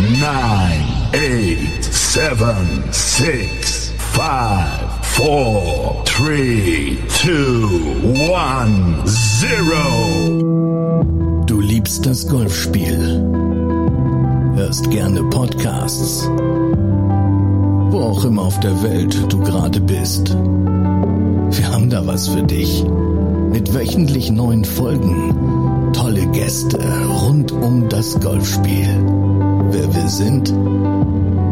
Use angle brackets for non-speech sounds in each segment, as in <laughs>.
10, 9, 8, 7, 6, 5, 4, 3, 2, 1, 0. Du liebst das Golfspiel. Hörst gerne Podcasts. Wo auch immer auf der Welt du gerade bist. Wir haben da was für dich. Mit wöchentlich neuen Folgen. Tolle Gäste rund um das Golfspiel. Wer wir sind?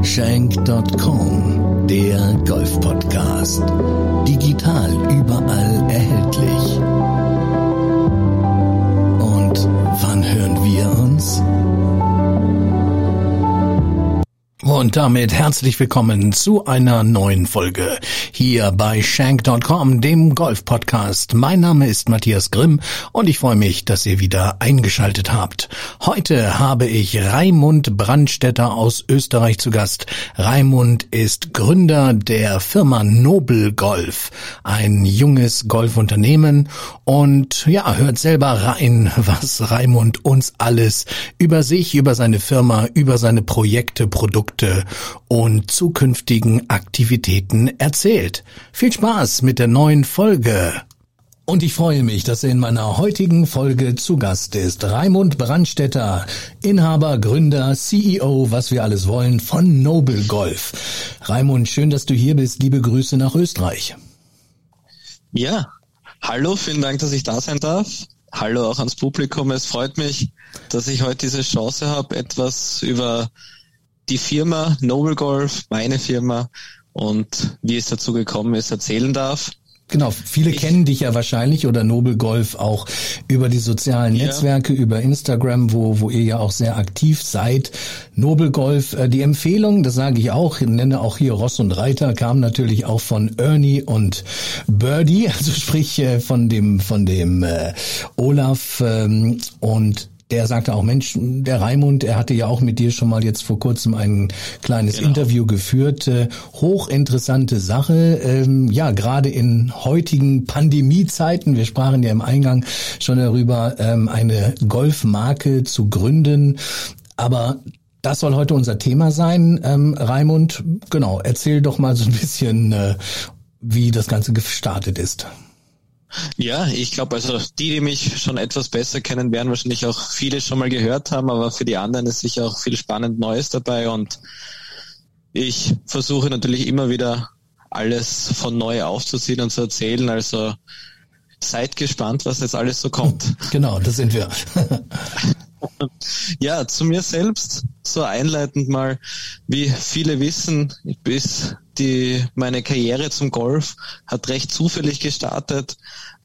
Shank.com, der Golf-Podcast. Digital überall erhältlich. Und wann hören wir uns? Und damit herzlich willkommen zu einer neuen Folge hier bei Shank.com, dem Golf-Podcast. Mein Name ist Matthias Grimm und ich freue mich, dass ihr wieder eingeschaltet habt. Heute habe ich Raimund Brandstetter aus Österreich zu Gast. Raimund ist Gründer der Firma Nobel Golf, ein junges Golfunternehmen und ja, hört selber rein, was Raimund uns alles über sich, über seine Firma, über seine Projekte, Produkte und zukünftigen Aktivitäten erzählt. Viel Spaß mit der neuen Folge. Und ich freue mich, dass er in meiner heutigen Folge zu Gast ist. Raimund Brandstetter, Inhaber, Gründer, CEO, was wir alles wollen, von Noble Golf. Raimund, schön, dass du hier bist. Liebe Grüße nach Österreich. Ja, hallo, vielen Dank, dass ich da sein darf. Hallo auch ans Publikum. Es freut mich, dass ich heute diese Chance habe, etwas über die Firma Noble Golf, meine Firma und wie es dazu gekommen ist, erzählen darf. Genau, viele ich, kennen dich ja wahrscheinlich oder Noble Golf auch über die sozialen ja. Netzwerke, über Instagram, wo, wo ihr ja auch sehr aktiv seid. Noble Golf, äh, die Empfehlung, das sage ich auch, nenne auch hier Ross und Reiter, kam natürlich auch von Ernie und Birdie, <laughs> also sprich äh, von dem, von dem äh, Olaf ähm, und der sagte auch, Mensch, der Raimund, er hatte ja auch mit dir schon mal jetzt vor kurzem ein kleines genau. Interview geführt. Äh, hochinteressante Sache. Ähm, ja, gerade in heutigen Pandemiezeiten, wir sprachen ja im Eingang schon darüber, ähm, eine Golfmarke zu gründen. Aber das soll heute unser Thema sein. Ähm, Raimund, genau, erzähl doch mal so ein bisschen, äh, wie das Ganze gestartet ist. Ja, ich glaube, also die, die mich schon etwas besser kennen, werden wahrscheinlich auch viele schon mal gehört haben, aber für die anderen ist sicher auch viel spannend Neues dabei und ich versuche natürlich immer wieder alles von neu aufzuziehen und zu erzählen. Also seid gespannt, was jetzt alles so kommt. <laughs> Genau, das sind wir. ja, zu mir selbst, so einleitend mal, wie viele wissen, bis die, meine Karriere zum Golf hat recht zufällig gestartet,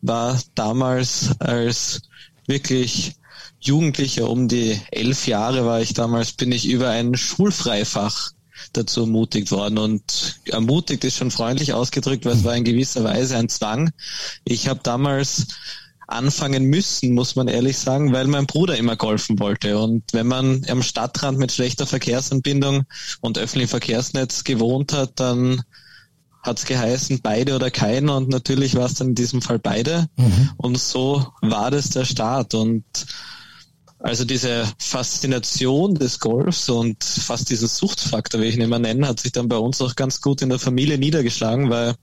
war damals als wirklich Jugendlicher, um die elf Jahre war ich damals, bin ich über ein Schulfreifach dazu ermutigt worden. Und ermutigt ist schon freundlich ausgedrückt, weil es war in gewisser Weise ein Zwang. Ich habe damals anfangen müssen, muss man ehrlich sagen, weil mein Bruder immer golfen wollte. Und wenn man am Stadtrand mit schlechter Verkehrsanbindung und öffentlichem Verkehrsnetz gewohnt hat, dann hat es geheißen, beide oder keiner. Und natürlich war es dann in diesem Fall beide. Mhm. Und so war das der Start. Und also diese Faszination des Golfs und fast diesen Suchtfaktor, wie ich ihn immer nenne, hat sich dann bei uns auch ganz gut in der Familie niedergeschlagen, weil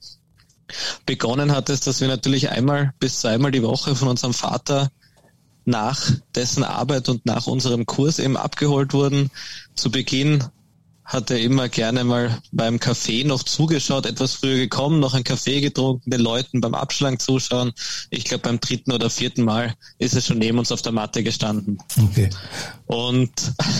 begonnen hat es, dass wir natürlich einmal bis zweimal die Woche von unserem Vater nach dessen Arbeit und nach unserem Kurs eben abgeholt wurden. Zu Beginn hat er immer gerne mal beim Kaffee noch zugeschaut, etwas früher gekommen, noch einen Kaffee getrunken, den Leuten beim Abschlag zuschauen. Ich glaube, beim dritten oder vierten Mal ist er schon neben uns auf der Matte gestanden. Okay. Und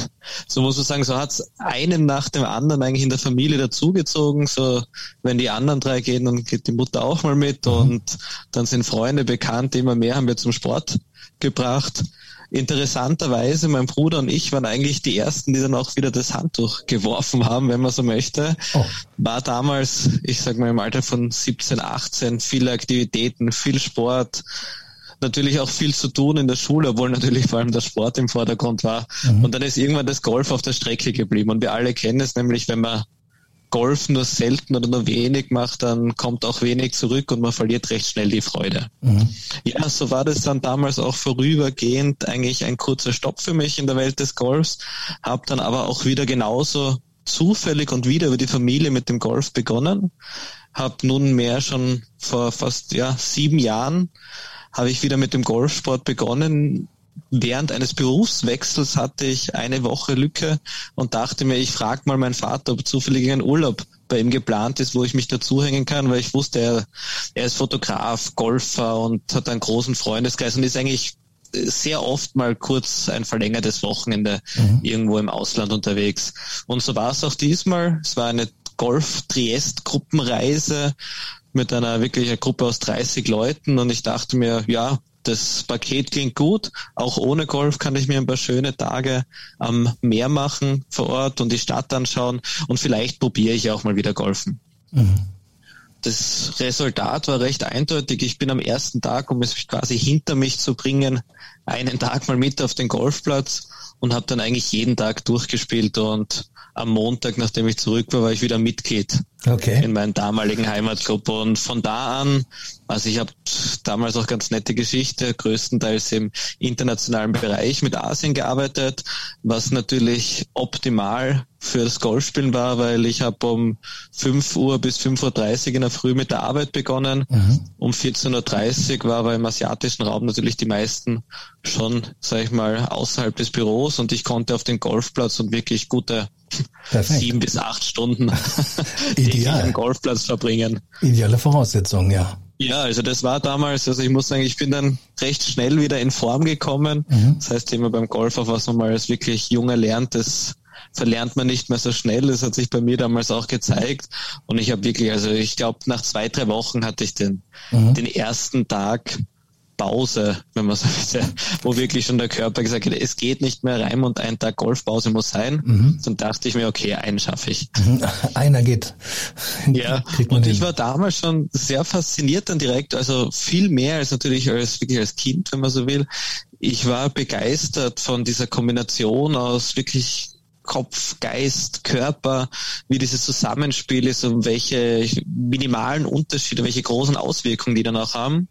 <laughs> so muss man sagen, so hat es einen nach dem anderen eigentlich in der Familie dazugezogen. So, wenn die anderen drei gehen, dann geht die Mutter auch mal mit mhm. und dann sind Freunde, Bekannte, immer mehr haben wir zum Sport gebracht. Interessanterweise, mein Bruder und ich waren eigentlich die ersten, die dann auch wieder das Handtuch geworfen haben, wenn man so möchte. Oh. War damals, ich sag mal im Alter von 17, 18, viele Aktivitäten, viel Sport, natürlich auch viel zu tun in der Schule, obwohl natürlich vor allem der Sport im Vordergrund war. Mhm. Und dann ist irgendwann das Golf auf der Strecke geblieben. Und wir alle kennen es nämlich, wenn man Golf nur selten oder nur wenig macht, dann kommt auch wenig zurück und man verliert recht schnell die Freude. Mhm. Ja, so war das dann damals auch vorübergehend eigentlich ein kurzer Stopp für mich in der Welt des Golfs, habe dann aber auch wieder genauso zufällig und wieder über die Familie mit dem Golf begonnen, habe nunmehr schon vor fast ja sieben Jahren habe ich wieder mit dem Golfsport begonnen, während eines Berufswechsels hatte ich eine Woche Lücke und dachte mir, ich frage mal meinen Vater, ob zufällig ein Urlaub bei ihm geplant ist, wo ich mich dazuhängen kann, weil ich wusste, er, er ist Fotograf, Golfer und hat einen großen Freundeskreis und ist eigentlich sehr oft mal kurz ein verlängertes Wochenende mhm. irgendwo im Ausland unterwegs. Und so war es auch diesmal. Es war eine Golf-Triest-Gruppenreise mit einer wirklich Gruppe aus 30 Leuten und ich dachte mir, ja, das Paket klingt gut. Auch ohne Golf kann ich mir ein paar schöne Tage am Meer machen vor Ort und die Stadt anschauen und vielleicht probiere ich auch mal wieder Golfen. Mhm. Das Resultat war recht eindeutig. Ich bin am ersten Tag, um es quasi hinter mich zu bringen, einen Tag mal mit auf den Golfplatz und habe dann eigentlich jeden Tag durchgespielt und am Montag, nachdem ich zurück war, war ich wieder Mitglied okay. in meinem damaligen Heimatclub. Und von da an, also ich habe damals auch ganz nette Geschichte, größtenteils im internationalen Bereich mit Asien gearbeitet, was natürlich optimal für das Golfspielen war, weil ich habe um 5 Uhr bis 5.30 Uhr in der Früh mit der Arbeit begonnen. Mhm. Um 14.30 Uhr war aber im asiatischen Raum natürlich die meisten schon, sag ich mal, außerhalb des Büros und ich konnte auf den Golfplatz und wirklich gute Perfekt. sieben bis acht Stunden <laughs> <laughs> Ideal. am Golfplatz verbringen. Ideale Voraussetzung, ja. Ja, also das war damals, also ich muss sagen, ich bin dann recht schnell wieder in Form gekommen. Mhm. Das heißt immer beim Golf, auf was man mal als wirklich junger lernt, das verlernt man nicht mehr so schnell. Das hat sich bei mir damals auch gezeigt. Und ich habe wirklich, also ich glaube, nach zwei, drei Wochen hatte ich den, mhm. den ersten Tag Pause, wenn man so <laughs> will, wo wirklich schon der Körper gesagt hat, es geht nicht mehr rein und ein Tag Golfpause muss sein. Mhm. Dann dachte ich mir, okay, einen schaffe ich. Mhm. Einer geht. <laughs> Ja, <laughs> und ich war damals schon sehr fasziniert dann direkt, also viel mehr als natürlich als wirklich als Kind, wenn man so will. Ich war begeistert von dieser Kombination aus wirklich Kopf, Geist, Körper, wie dieses Zusammenspiel ist und welche minimalen Unterschiede, welche großen Auswirkungen die dann auch haben.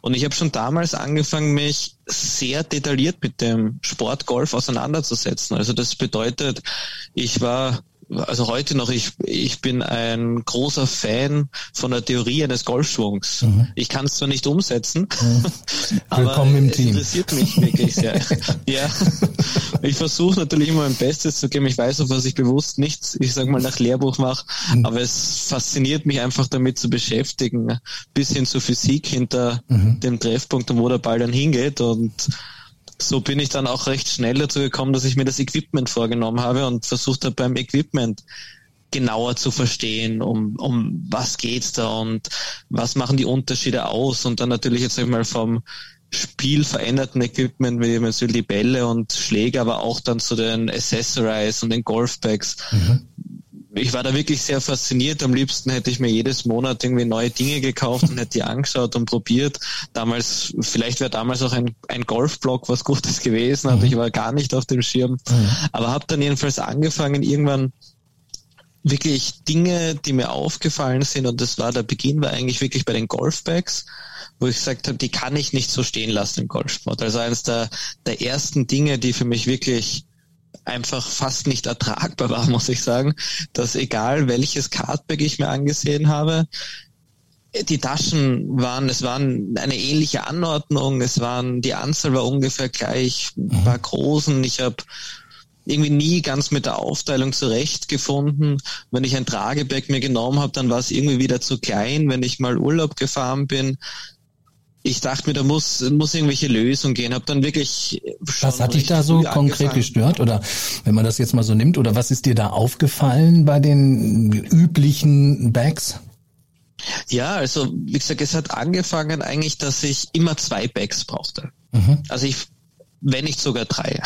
Und ich habe schon damals angefangen, mich sehr detailliert mit dem Sport Golf auseinanderzusetzen. Also das bedeutet, ich war also heute noch, ich, ich bin ein großer Fan von der Theorie eines Golfschwungs. Mhm. Ich kann es zwar nicht umsetzen, mhm. <laughs> aber im es Team. interessiert mich wirklich sehr. <laughs> ja, ich versuche natürlich immer mein Bestes zu geben. Ich weiß, auf was ich bewusst nichts, ich sag mal, nach Lehrbuch mache, mhm. aber es fasziniert mich einfach damit zu beschäftigen, bis hin zur Physik hinter mhm. dem Treffpunkt und wo der Ball dann hingeht und so bin ich dann auch recht schnell dazu gekommen, dass ich mir das Equipment vorgenommen habe und versucht habe beim Equipment genauer zu verstehen, um, um was geht's da und was machen die Unterschiede aus und dann natürlich jetzt einmal vom Spiel veränderten Equipment, wie zum die Bälle und Schläge, aber auch dann zu den Accessories und den Golfbags. Mhm ich war da wirklich sehr fasziniert. Am liebsten hätte ich mir jedes Monat irgendwie neue Dinge gekauft und hätte die angeschaut und probiert. Damals, vielleicht wäre damals auch ein, ein Golfblog was Gutes gewesen, aber mhm. ich war gar nicht auf dem Schirm. Mhm. Aber habe dann jedenfalls angefangen, irgendwann wirklich Dinge, die mir aufgefallen sind, und das war der Beginn, war eigentlich wirklich bei den Golfbags, wo ich gesagt habe, die kann ich nicht so stehen lassen im Golfsport. Also eines der, der ersten Dinge, die für mich wirklich einfach fast nicht ertragbar war, <laughs> muss ich sagen, dass egal welches Cardback ich mir angesehen habe, die Taschen waren, es waren eine ähnliche Anordnung, es waren, die Anzahl war ungefähr gleich, mhm. war großen, ich habe irgendwie nie ganz mit der Aufteilung zurechtgefunden. Wenn ich ein Trageback mir genommen habe, dann war es irgendwie wieder zu klein. Wenn ich mal Urlaub gefahren bin, ich dachte mir, da muss, muss irgendwelche Lösung gehen. Hab dann wirklich. Was hat dich da so konkret gestört? Oder wenn man das jetzt mal so nimmt, oder was ist dir da aufgefallen bei den üblichen Bags? Ja, also wie gesagt, es hat angefangen eigentlich, dass ich immer zwei Bags brauchte. Mhm. Also ich, wenn nicht sogar drei.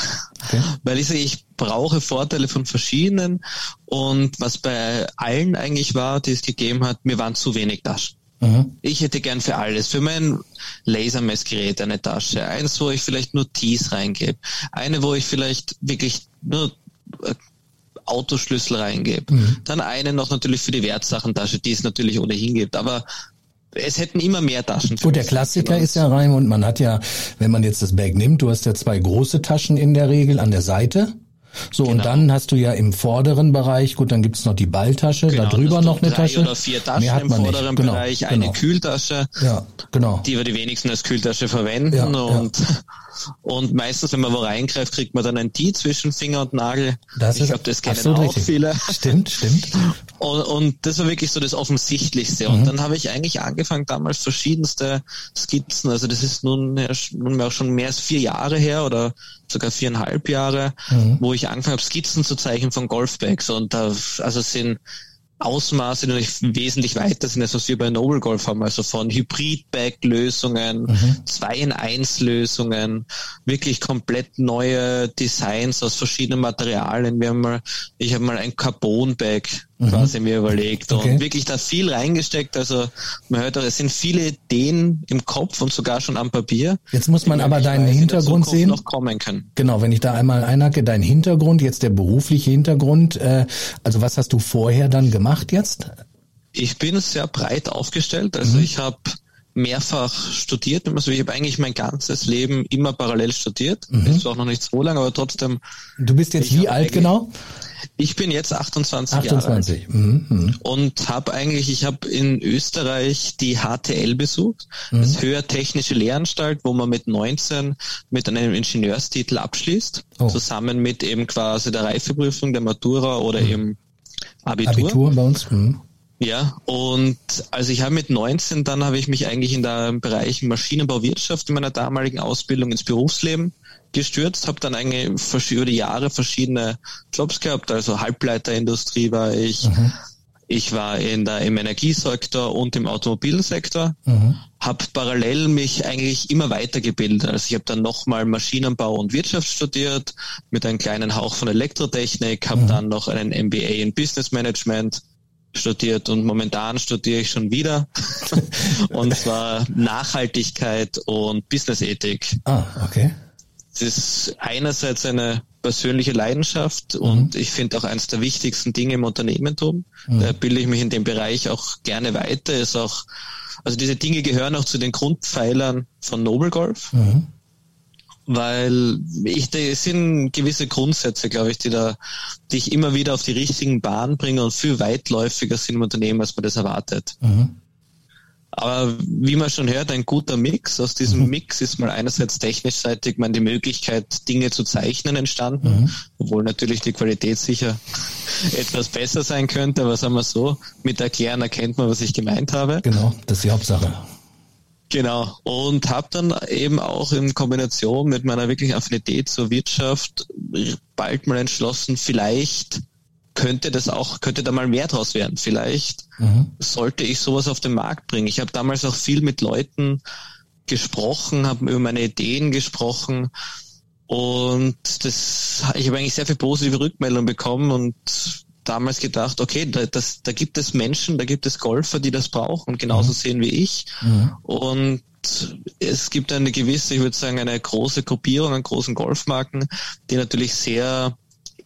Okay. Weil ich sage, ich brauche Vorteile von verschiedenen und was bei allen eigentlich war, die es gegeben hat, mir waren zu wenig Taschen. Mhm. Ich hätte gern für alles, für mein Lasermessgerät eine Tasche, eins, wo ich vielleicht nur Tees reingebe, eine, wo ich vielleicht wirklich nur äh, Autoschlüssel reingebe. Mhm. Dann eine noch natürlich für die Wertsachentasche, die es natürlich ohnehin gibt. Aber es hätten immer mehr Taschen. Gut, der Klassiker ist ja rein und man hat ja, wenn man jetzt das Bag nimmt, du hast ja zwei große Taschen in der Regel an der Seite. So, genau. und dann hast du ja im vorderen Bereich, gut, dann gibt's noch die Balltasche, genau, da drüber noch eine drei Tasche. oder vier Taschen Mehr hat man im vorderen nicht. Genau, Bereich, genau. eine Kühltasche, ja, genau. die wir die wenigsten als Kühltasche verwenden ja, und ja. <laughs> Und meistens, wenn man wo reingreift, kriegt man dann ein T zwischen Finger und Nagel. Das ich glaube, das kennen auch richtig. viele. Stimmt, stimmt. <laughs> Und, und das war wirklich so das Offensichtlichste. Mhm. Und dann habe ich eigentlich angefangen, damals verschiedenste Skizzen, also das ist nun nunmehr auch schon mehr als vier Jahre her oder sogar viereinhalb Jahre, mhm. wo ich angefangen habe, Skizzen zu zeichnen von Golfbags. Und da, also sind Ausmaße die wesentlich weiter sind als was wir bei Noble Golf haben, also von Hybrid-Bag-Lösungen, mhm. 2 in 1 Lösungen, wirklich komplett neue Designs aus verschiedenen Materialien. Wir haben mal, ich habe mal ein Carbon-Bag. Quasi mir überlegt okay. und wirklich da viel reingesteckt. Also man hört auch, es sind viele Ideen im Kopf und sogar schon am Papier. Jetzt muss man aber deinen Hintergrund sehen. Noch kommen können. Genau, wenn ich da einmal einhacke, dein Hintergrund, jetzt der berufliche Hintergrund, äh, also was hast du vorher dann gemacht jetzt? Ich bin sehr breit aufgestellt. Also mhm. ich habe mehrfach studiert. Also ich habe eigentlich mein ganzes Leben immer parallel studiert. Mhm. Ist auch noch nicht so lange, aber trotzdem. Du bist jetzt wie alt genau? Ich bin jetzt 28, 28. Jahre alt mhm, mhm. und habe eigentlich, ich habe in Österreich die HTL besucht, mhm. das Höhertechnische Lehranstalt, wo man mit 19 mit einem Ingenieurstitel abschließt, oh. zusammen mit eben quasi der Reifeprüfung, der Matura oder mhm. eben Abitur. Abitur bei uns. Mhm. Ja, und also ich habe mit 19, dann habe ich mich eigentlich in der Bereich Maschinenbauwirtschaft in meiner damaligen Ausbildung ins Berufsleben gestürzt, habe dann eigentlich über die Jahre verschiedene Jobs gehabt, also Halbleiterindustrie war ich, mhm. ich war in der, im Energiesektor und im Automobilsektor, mhm. habe parallel mich eigentlich immer weitergebildet. Also ich habe dann nochmal Maschinenbau und Wirtschaft studiert mit einem kleinen Hauch von Elektrotechnik, habe mhm. dann noch einen MBA in Business Management studiert und momentan studiere ich schon wieder <laughs> und zwar Nachhaltigkeit und Businessethik. Ah, okay. Das ist einerseits eine persönliche Leidenschaft mhm. und ich finde auch eines der wichtigsten Dinge im Unternehmertum. Mhm. Da bilde ich mich in dem Bereich auch gerne weiter. Ist auch, also diese Dinge gehören auch zu den Grundpfeilern von Noble Golf. Mhm. Weil ich, es sind gewisse Grundsätze, glaube ich, die da, die ich immer wieder auf die richtigen Bahnen bringe und viel weitläufiger sind im Unternehmen, als man das erwartet. Mhm. Aber wie man schon hört, ein guter Mix. Aus diesem mhm. Mix ist mal einerseits technisch seitig man die Möglichkeit, Dinge zu zeichnen entstanden, mhm. obwohl natürlich die Qualität sicher <laughs> etwas besser sein könnte, aber sagen wir so, mit Erklären erkennt man, was ich gemeint habe. Genau, das ist die Hauptsache. Genau. Und habe dann eben auch in Kombination mit meiner wirklichen Affinität zur Wirtschaft bald mal entschlossen, vielleicht könnte das auch, könnte da mal mehr draus werden. Vielleicht mhm. sollte ich sowas auf den Markt bringen. Ich habe damals auch viel mit Leuten gesprochen, habe über meine Ideen gesprochen und das, ich habe eigentlich sehr viel positive Rückmeldungen bekommen und damals gedacht, okay, da, das, da gibt es Menschen, da gibt es Golfer, die das brauchen, genauso mhm. sehen wie ich. Mhm. Und es gibt eine gewisse, ich würde sagen, eine große Gruppierung an großen Golfmarken, die natürlich sehr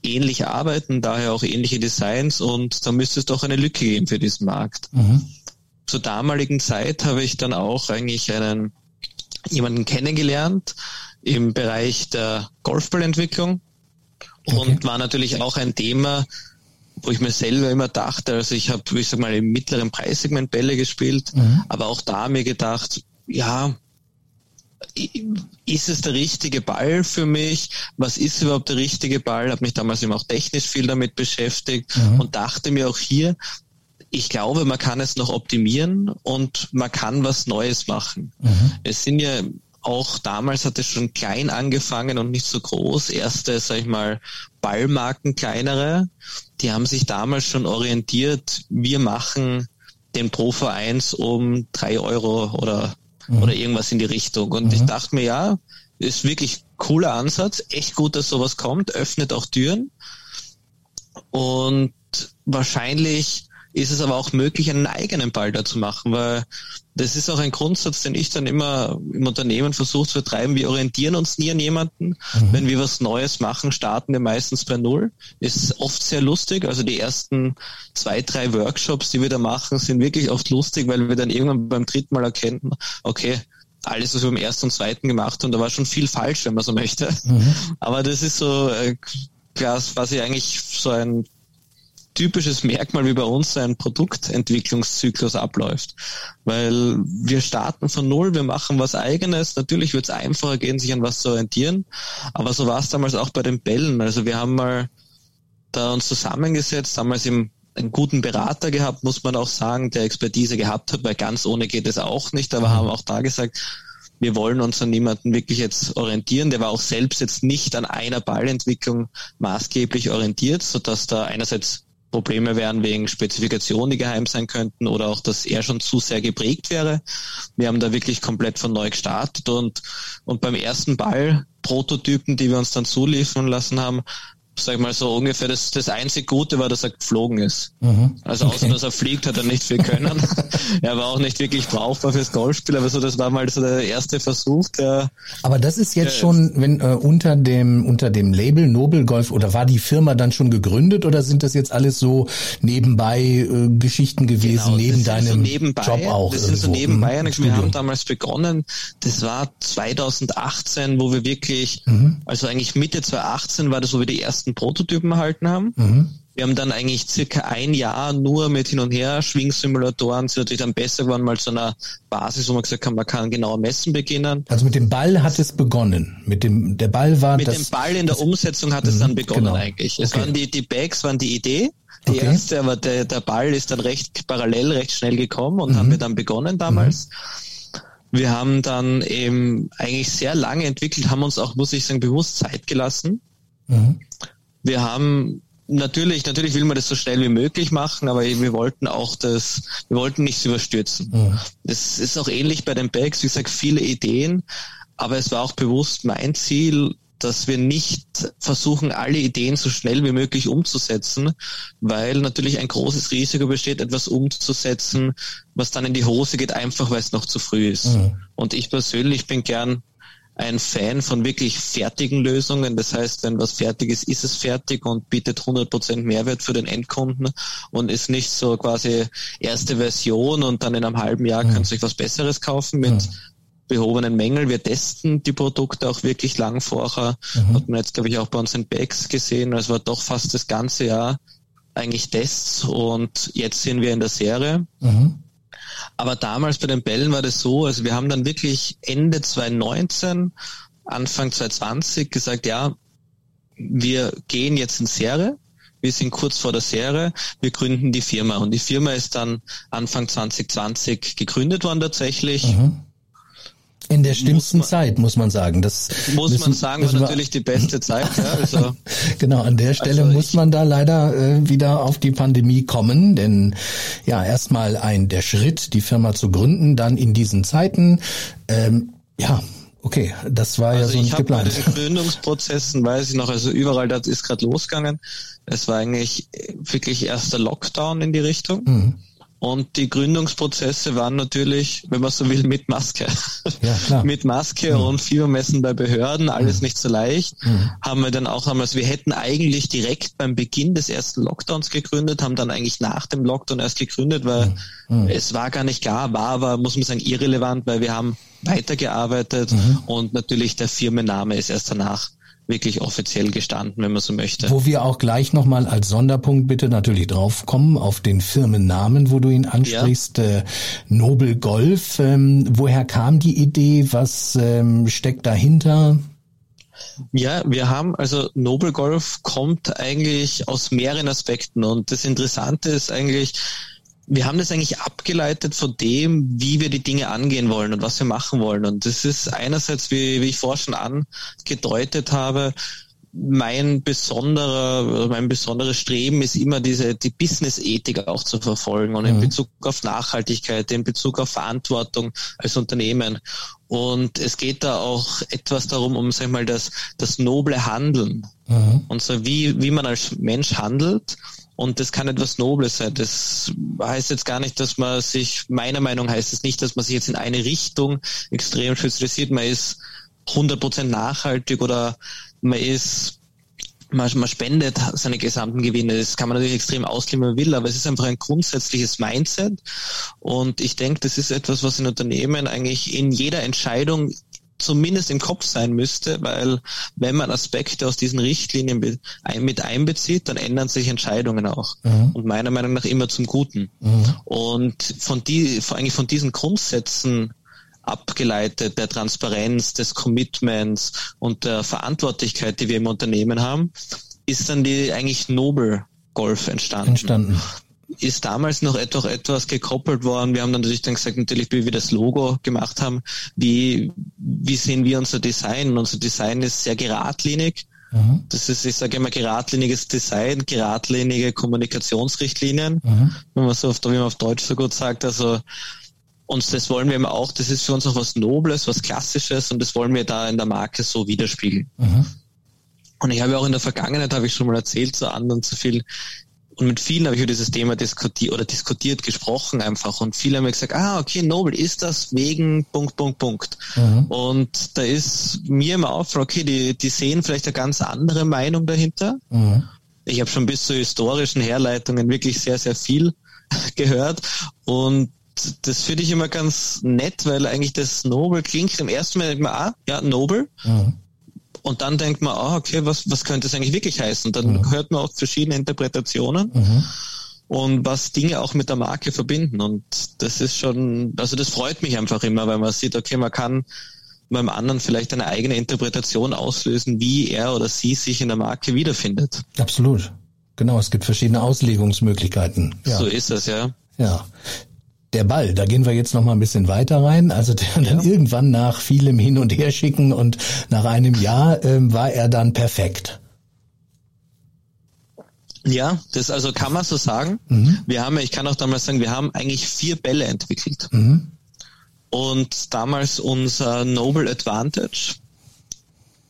ähnlich arbeiten, daher auch ähnliche Designs und da müsste es doch eine Lücke geben für diesen Markt. Mhm. Zur damaligen Zeit habe ich dann auch eigentlich einen jemanden kennengelernt im Bereich der Golfballentwicklung okay. und war natürlich auch ein Thema, wo ich mir selber immer dachte, also ich habe, ich sag mal, im mittleren Preissegment Bälle gespielt, mhm. aber auch da mir gedacht, ja, ist es der richtige Ball für mich? Was ist überhaupt der richtige Ball? Habe mich damals eben auch technisch viel damit beschäftigt mhm. und dachte mir auch hier, ich glaube, man kann es noch optimieren und man kann was Neues machen. Mhm. Es sind ja auch damals hat es schon klein angefangen und nicht so groß. Erste, sag ich mal, Ballmarken kleinere, die haben sich damals schon orientiert, wir machen den Pro Vereins um drei Euro oder mhm. oder irgendwas in die Richtung. Und mhm. ich dachte mir, ja, ist wirklich cooler Ansatz, echt gut, dass sowas kommt, öffnet auch Türen. Und wahrscheinlich ist es aber auch möglich, einen eigenen Ball da zu machen, weil das ist auch ein Grundsatz, den ich dann immer im Unternehmen versuche zu vertreiben. Wir orientieren uns nie an jemanden. Mhm. Wenn wir was Neues machen, starten wir meistens bei Null. Ist oft sehr lustig. Also die ersten zwei, drei Workshops, die wir da machen, sind wirklich oft lustig, weil wir dann irgendwann beim dritten Mal erkennen, okay, alles, was wir beim ersten und zweiten gemacht haben, da war schon viel falsch, wenn man so möchte. Mhm. Aber das ist so äh, quasi eigentlich so ein typisches Merkmal, wie bei uns ein Produktentwicklungszyklus abläuft. Weil wir starten von Null, wir machen was eigenes. Natürlich wird es einfacher gehen, sich an was zu orientieren. Aber so war es damals auch bei den Bällen. Also wir haben mal da uns zusammengesetzt, damals im einen guten Berater gehabt, muss man auch sagen, der Expertise gehabt hat, weil ganz ohne geht es auch nicht. Aber haben auch da gesagt, wir wollen uns an niemanden wirklich jetzt orientieren. Der war auch selbst jetzt nicht an einer Ballentwicklung maßgeblich orientiert, sodass da einerseits Probleme wären wegen Spezifikationen, die geheim sein könnten oder auch, dass er schon zu sehr geprägt wäre. Wir haben da wirklich komplett von neu gestartet und, und beim ersten Ball Prototypen, die wir uns dann zuliefern lassen haben, sag mal so ungefähr das, das einzig Gute war, dass er geflogen ist. Mhm. Also außer, okay. dass er fliegt, hat er nicht viel können. <laughs> er war auch nicht wirklich brauchbar fürs Golfspiel, aber so das war mal so der erste Versuch. Der, aber das ist jetzt schon, wenn äh, unter dem unter dem Label Nobel Golf oder war die Firma dann schon gegründet oder sind das jetzt alles so nebenbei äh, Geschichten gewesen genau, neben deinem so nebenbei, Job auch? Das sind so nebenbei. Mhm, wir haben damals begonnen. Das war 2018, wo wir wirklich, mhm. also eigentlich Mitte 2018 war das, wo wir die ersten ersten Prototypen erhalten haben. Mhm. Wir haben dann eigentlich circa ein Jahr nur mit hin und her Schwingsimulatoren, sind natürlich dann besser geworden, mal zu einer Basis, wo man gesagt hat, man kann genauer messen beginnen. Also mit dem Ball hat es begonnen. Mit dem, der Ball war Mit das, dem Ball in der Umsetzung hat es dann mhm, begonnen genau. eigentlich. Es okay. waren die, die Bags waren die Idee. Die okay. erste, aber der, der Ball ist dann recht parallel, recht schnell gekommen und mhm. haben wir dann begonnen damals. Mhm. Wir haben dann eben eigentlich sehr lange entwickelt, haben uns auch, muss ich sagen, bewusst Zeit gelassen. Mhm wir haben natürlich, natürlich will man das so schnell wie möglich machen, aber wir wollten auch das, wir wollten nichts überstürzen. Mhm. Das ist auch ähnlich bei den Bags, wie gesagt, viele Ideen, aber es war auch bewusst mein Ziel, dass wir nicht versuchen, alle Ideen so schnell wie möglich umzusetzen, weil natürlich ein großes Risiko besteht, etwas umzusetzen, was dann in die Hose geht, einfach weil es noch zu früh ist. Mhm. Und ich persönlich bin gern ein Fan von wirklich fertigen Lösungen. Das heißt, wenn was fertig ist, ist es fertig und bietet 100% Mehrwert für den Endkunden und ist nicht so quasi erste Version und dann in einem halben Jahr mhm. kannst du euch was Besseres kaufen mit mhm. behobenen Mängeln. Wir testen die Produkte auch wirklich lang vorher. Mhm. Hat man jetzt, glaube ich, auch bei uns in Bags gesehen. Es war doch fast das ganze Jahr eigentlich Tests und jetzt sind wir in der Serie. Mhm. Aber damals bei den Bällen war das so, also wir haben dann wirklich Ende 2019, Anfang 2020 gesagt, ja, wir gehen jetzt in Serie. Wir sind kurz vor der Serie. Wir gründen die Firma. Und die Firma ist dann Anfang 2020 gegründet worden tatsächlich. Mhm. In der schlimmsten man, Zeit, muss man sagen. Das muss müssen, man sagen, war natürlich die beste Zeit. Ja, also, <laughs> genau, an der Stelle also muss man da leider äh, wieder auf die Pandemie kommen, denn ja, erstmal ein der Schritt, die Firma zu gründen, dann in diesen Zeiten, ähm, ja, okay, das war also ja so nicht geplant. Bei den Gründungsprozessen weiß ich noch, also überall das ist gerade losgegangen. Es war eigentlich wirklich erster Lockdown in die Richtung. Mhm. Und die Gründungsprozesse waren natürlich, wenn man so will, mit Maske. Ja, <laughs> mit Maske mhm. und Fiebermessen bei Behörden, alles mhm. nicht so leicht. Mhm. Haben wir dann auch damals, wir hätten eigentlich direkt beim Beginn des ersten Lockdowns gegründet, haben dann eigentlich nach dem Lockdown erst gegründet, weil mhm. mhm. es war gar nicht klar, war aber, muss man sagen, irrelevant, weil wir haben weitergearbeitet mhm. und natürlich der Firmenname ist erst danach wirklich offiziell gestanden, wenn man so möchte. Wo wir auch gleich nochmal als Sonderpunkt bitte natürlich draufkommen, auf den Firmennamen, wo du ihn ansprichst, ja. äh, Nobel Golf. Ähm, woher kam die Idee? Was ähm, steckt dahinter? Ja, wir haben, also Nobel Golf kommt eigentlich aus mehreren Aspekten und das Interessante ist eigentlich, wir haben das eigentlich abgeleitet von dem, wie wir die Dinge angehen wollen und was wir machen wollen. Und das ist einerseits, wie, wie ich vorher schon angedeutet habe, mein besonderer, mein besonderes Streben ist immer diese, die Business-Ethik auch zu verfolgen und in mhm. Bezug auf Nachhaltigkeit, in Bezug auf Verantwortung als Unternehmen. Und es geht da auch etwas darum, um, sag ich mal, das, das noble Handeln. Mhm. Und so wie, wie man als Mensch handelt Und das kann etwas Nobles sein. Das heißt jetzt gar nicht, dass man sich, meiner Meinung heißt es nicht, dass man sich jetzt in eine Richtung extrem spezialisiert. Man ist 100% nachhaltig oder man ist man, man spendet seine gesamten Gewinne. Das kann man natürlich extrem ausleben, wie man will, aber es ist einfach ein grundsätzliches Mindset. Und ich denke, das ist etwas, was in Unternehmen eigentlich in jeder Entscheidung zumindest im Kopf sein müsste, weil wenn man Aspekte aus diesen Richtlinien mit einbezieht, dann ändern sich Entscheidungen auch. Mhm. Und meiner Meinung nach immer zum Guten. Mhm. Und von die, eigentlich von diesen Grundsätzen abgeleitet der Transparenz, des Commitments und der Verantwortlichkeit, die wir im Unternehmen haben, ist dann die eigentlich Nobel Golf entstanden. Entstanden. Ist damals noch etwas, etwas gekoppelt worden. Wir haben dann natürlich dann gesagt, natürlich, wie wir das Logo gemacht haben, wie, wie sehen wir unser Design? Unser Design ist sehr geradlinig. Mhm. Das ist, ich sage immer, geradliniges Design, geradlinige Kommunikationsrichtlinien, mhm. wenn man so auf, wie man auf Deutsch so gut sagt. Also und das wollen wir immer auch, das ist für uns auch was Nobles, was Klassisches und das wollen wir da in der Marke so widerspiegeln. Mhm. Und ich habe auch in der Vergangenheit, habe ich schon mal erzählt, zu anderen zu viel, und mit vielen habe ich über dieses Thema diskutiert oder diskutiert, gesprochen einfach. Und viele haben mir gesagt, ah, okay, Nobel, ist das wegen Punkt, Punkt, Punkt. Mhm. Und da ist mir immer auf, okay, die, die sehen vielleicht eine ganz andere Meinung dahinter. Mhm. Ich habe schon bis zu historischen Herleitungen wirklich sehr, sehr viel <laughs> gehört. Und das finde ich immer ganz nett, weil eigentlich das Nobel klingt im ersten Mal immer, ah, ja, Nobel. Mhm. Und dann denkt man, ah, okay, was, was könnte es eigentlich wirklich heißen? Dann mhm. hört man auch verschiedene Interpretationen mhm. und was Dinge auch mit der Marke verbinden. Und das ist schon, also das freut mich einfach immer, weil man sieht, okay, man kann beim anderen vielleicht eine eigene Interpretation auslösen, wie er oder sie sich in der Marke wiederfindet. Absolut. Genau, es gibt verschiedene Auslegungsmöglichkeiten. Ja. So ist es, ja. Ja der Ball, da gehen wir jetzt noch mal ein bisschen weiter rein. Also der, ja. dann irgendwann nach vielem Hin und Her schicken und nach einem Jahr ähm, war er dann perfekt. Ja, das also kann man so sagen. Mhm. Wir haben, ich kann auch damals sagen, wir haben eigentlich vier Bälle entwickelt. Mhm. Und damals unser Noble Advantage.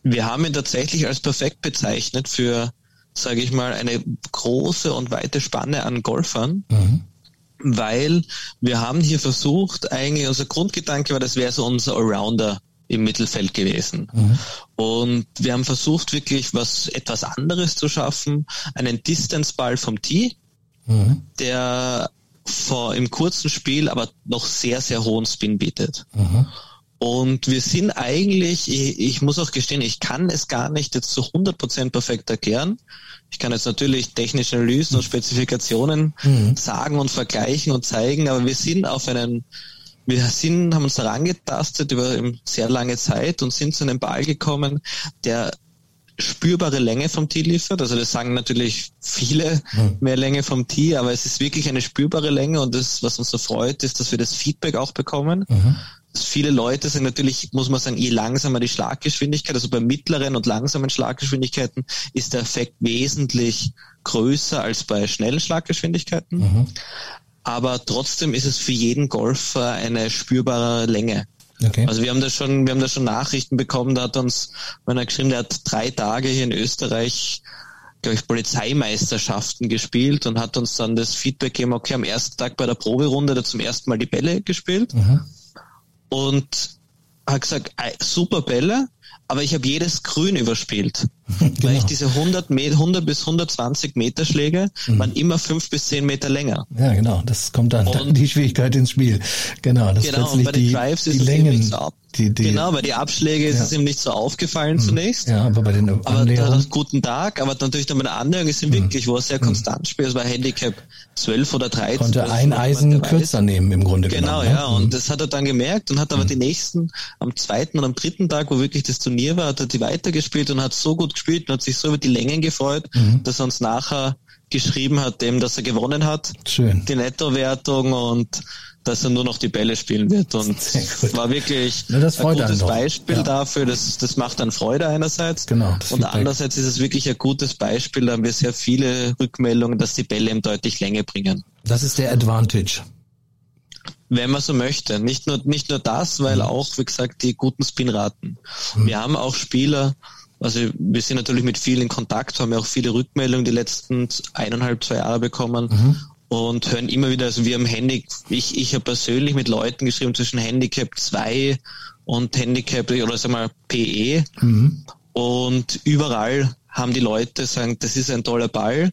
Wir haben ihn tatsächlich als perfekt bezeichnet für, sage ich mal, eine große und weite Spanne an Golfern. Mhm weil wir haben hier versucht, eigentlich unser Grundgedanke war, das wäre so unser Allrounder im Mittelfeld gewesen. Mhm. Und wir haben versucht, wirklich was etwas anderes zu schaffen, einen Distance-Ball vom Tee, mhm. der vor, im kurzen Spiel aber noch sehr, sehr hohen Spin bietet. Mhm. Und wir sind eigentlich, ich, ich, muss auch gestehen, ich kann es gar nicht jetzt zu 100% perfekt erklären. Ich kann jetzt natürlich technische Analysen und Spezifikationen mhm. sagen und vergleichen und zeigen, aber wir sind auf einen, wir sind, haben uns daran getastet über sehr lange Zeit und sind zu einem Ball gekommen, der spürbare Länge vom Tee liefert. Also das sagen natürlich viele mhm. mehr Länge vom Tee, aber es ist wirklich eine spürbare Länge und das, was uns so freut, ist, dass wir das Feedback auch bekommen. Mhm viele Leute sind natürlich, muss man sagen, je langsamer die Schlaggeschwindigkeit, also bei mittleren und langsamen Schlaggeschwindigkeiten ist der Effekt wesentlich größer als bei schnellen Schlaggeschwindigkeiten. Mhm. Aber trotzdem ist es für jeden Golfer eine spürbare Länge. Okay. Also wir haben da schon, wir haben da schon Nachrichten bekommen, da hat uns, wenn er geschrieben, der hat drei Tage hier in Österreich glaube ich, Polizeimeisterschaften gespielt und hat uns dann das Feedback gegeben, okay, am ersten Tag bei der Proberunde hat er zum ersten Mal die Bälle gespielt. Mhm und hat gesagt, super Bälle, aber ich habe jedes Grün überspielt. <laughs> genau. Weil ich diese 100, Meter, 100 bis 120 Meter Schläge mhm. waren immer fünf bis zehn Meter länger. Ja, genau. Das kommt dann, dann die Schwierigkeit ins Spiel. Genau. Das genau. Und bei den Drives die, ist die Längen, so die, die, genau, bei die Abschläge ist ja. es ihm nicht so aufgefallen mhm. zunächst. Ja, aber bei den da, guten Tag, aber natürlich dann bei der Annäherung ist ihm mhm. wirklich, wo er sehr mhm. konstant spielt. Es war Handicap 12 oder 13. Konnte ein Eisen kürzer nehmen im Grunde genau, genommen. Genau, ja. Und mhm. das hat er dann gemerkt und hat aber mhm. die nächsten, am zweiten und am dritten Tag, wo wirklich das Turnier war, hat er die weitergespielt und hat so gut gespielt und hat sich so über die Längen gefreut, mhm. dass er uns nachher geschrieben hat, dem, dass er gewonnen hat. Schön. Die Nettowertung und dass er nur noch die Bälle spielen wird. Und <laughs> war wirklich ja, ein gutes Beispiel ja. dafür. Das, das macht dann Freude einerseits. Genau. Und andererseits ist es wirklich ein gutes Beispiel. Da haben wir sehr viele Rückmeldungen, dass die Bälle ihm deutlich Länge bringen. Das ist der Advantage. Wenn man so möchte. Nicht nur, nicht nur das, weil mhm. auch, wie gesagt, die guten Spinraten. Mhm. Wir haben auch Spieler, Also wir sind natürlich mit vielen in Kontakt, haben ja auch viele Rückmeldungen die letzten eineinhalb, zwei Jahre bekommen. Mhm und hören immer wieder, also wir haben Handy, ich, ich habe persönlich mit Leuten geschrieben zwischen Handicap 2 und Handicap oder sag mal PE mhm. und überall haben die Leute sagen, das ist ein toller Ball,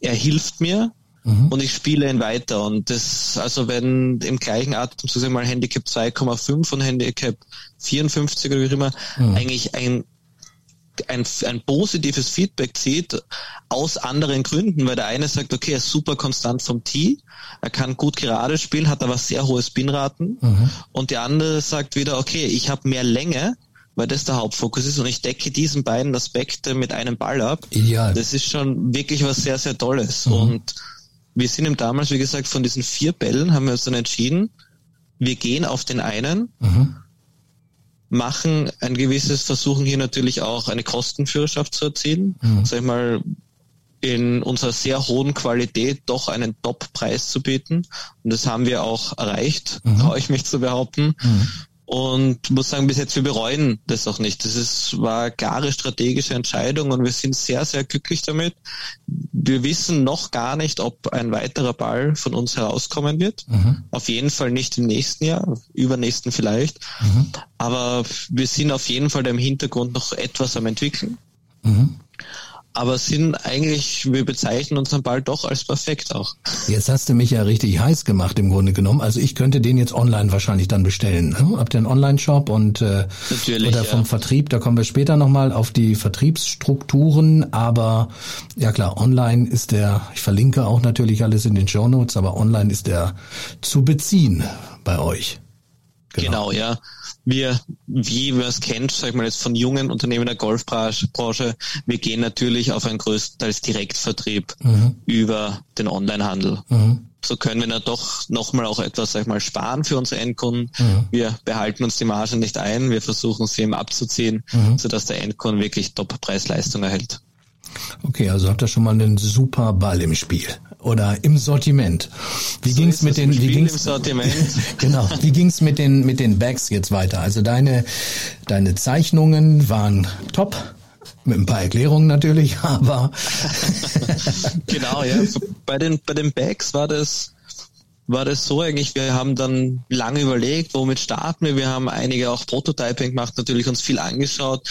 er hilft mir mhm. und ich spiele ihn weiter und das, also wenn im gleichen Atemzug mal Handicap 2,5 und Handicap 54 oder wie immer, mhm. eigentlich ein ein, ein positives Feedback zieht aus anderen Gründen, weil der eine sagt, okay, er ist super konstant vom Tee, er kann gut gerade spielen, hat aber sehr hohe Spinraten mhm. und der andere sagt wieder, okay, ich habe mehr Länge, weil das der Hauptfokus ist und ich decke diesen beiden Aspekte mit einem Ball ab. Ideal. Das ist schon wirklich was sehr, sehr Tolles mhm. und wir sind ihm damals, wie gesagt, von diesen vier Bällen haben wir uns dann entschieden, wir gehen auf den einen mhm machen ein gewisses, versuchen hier natürlich auch eine Kostenführerschaft zu erzielen. Mhm. Sag ich mal, in unserer sehr hohen Qualität doch einen Top-Preis zu bieten. Und das haben wir auch erreicht, mhm. traue ich mich zu behaupten. Mhm und muss sagen, bis jetzt wir bereuen das auch nicht. Das ist, war eine klare strategische Entscheidung und wir sind sehr, sehr glücklich damit. Wir wissen noch gar nicht, ob ein weiterer Ball von uns herauskommen wird. Mhm. Auf jeden Fall nicht im nächsten Jahr, übernächsten vielleicht. Mhm. Aber wir sind auf jeden Fall im Hintergrund noch etwas am entwickeln. Mhm aber sind eigentlich, wir bezeichnen unseren Ball doch als perfekt auch. Jetzt hast du mich ja richtig heiß gemacht im Grunde genommen. Also ich könnte den jetzt online wahrscheinlich dann bestellen. Habt ihr einen Online-Shop und äh, Natürlich, oder vom ja. Vertrieb, da kommen wir später nochmal auf die Vertriebsstrukturen, aber ja klar, online ist der, ich verlinke auch natürlich alles in den Show Notes, aber online ist der zu beziehen bei euch. Genau, genau ja wir, wie man es kennt, sag ich mal jetzt von jungen Unternehmen der Golfbranche, wir gehen natürlich auf einen größtenteils Direktvertrieb mhm. über den Onlinehandel. Mhm. So können wir dann doch nochmal auch etwas, sag ich mal, sparen für unsere Endkunden. Mhm. Wir behalten uns die Marge nicht ein, wir versuchen sie eben abzuziehen, mhm. sodass der Endkunde wirklich Top-Preis-Leistung erhält. Okay, also habt ihr schon mal einen super Ball im Spiel oder im Sortiment. Wie so ging's mit den wie ging's <laughs> genau, wie ging's mit den mit den Bags jetzt weiter? Also deine deine Zeichnungen waren top mit ein paar Erklärungen natürlich, <laughs> aber <laughs> genau, ja. Bei den bei den Bags war das war das so eigentlich, wir haben dann lange überlegt, womit starten wir. Wir haben einige auch Prototyping gemacht, natürlich uns viel angeschaut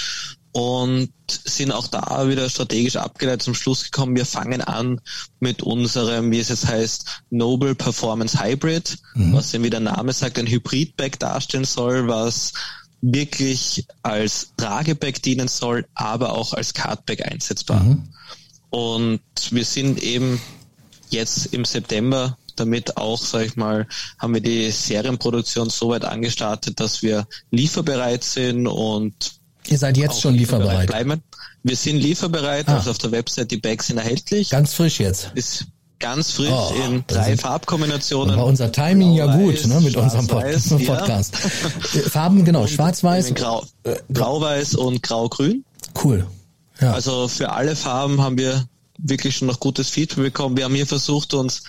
und sind auch da wieder strategisch abgeleitet zum Schluss gekommen, wir fangen an mit unserem, wie es jetzt heißt, Noble Performance Hybrid, mhm. was eben wie der Name sagt, ein Hybrid-Bag darstellen soll, was wirklich als Tragebag dienen soll, aber auch als Cardbag einsetzbar. Mhm. Und wir sind eben jetzt im September damit auch, sage ich mal, haben wir die Serienproduktion so weit angestartet, dass wir lieferbereit sind und Ihr seid jetzt schon lieferbereit. Bleiben. Wir sind lieferbereit, ah. also auf der Website die Bags sind erhältlich. Ganz frisch jetzt. Ist ganz frisch oh, in drei Farbkombinationen. War unser Timing ja gut, ne, mit unserem Podcast. Podcast. <laughs> Ja. Äh, Farben genau, schwarz-weiß, Grau, äh, grau-weiß und grau-grün. Cool. Ja. Also für alle Farben haben wir wirklich schon noch gutes Feedback bekommen. Wir haben hier versucht, uns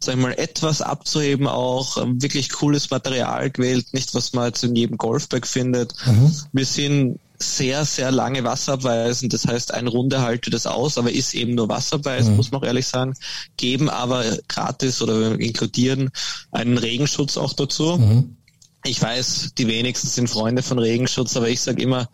sag ich mal, etwas abzuheben, auch ähm, wirklich cooles Material gewählt, nicht was man jetzt in jedem Golfbag findet. Mhm. Wir sind sehr, sehr lange Wasserabweisen. Das heißt, ein Runde halte das aus, aber ist eben nur Wasserabweisen, mhm. muss man auch ehrlich sagen. Geben aber gratis oder inkludieren einen Regenschutz auch dazu. Mhm. Ich weiß, die wenigsten sind Freunde von Regenschutz, aber ich sage immer,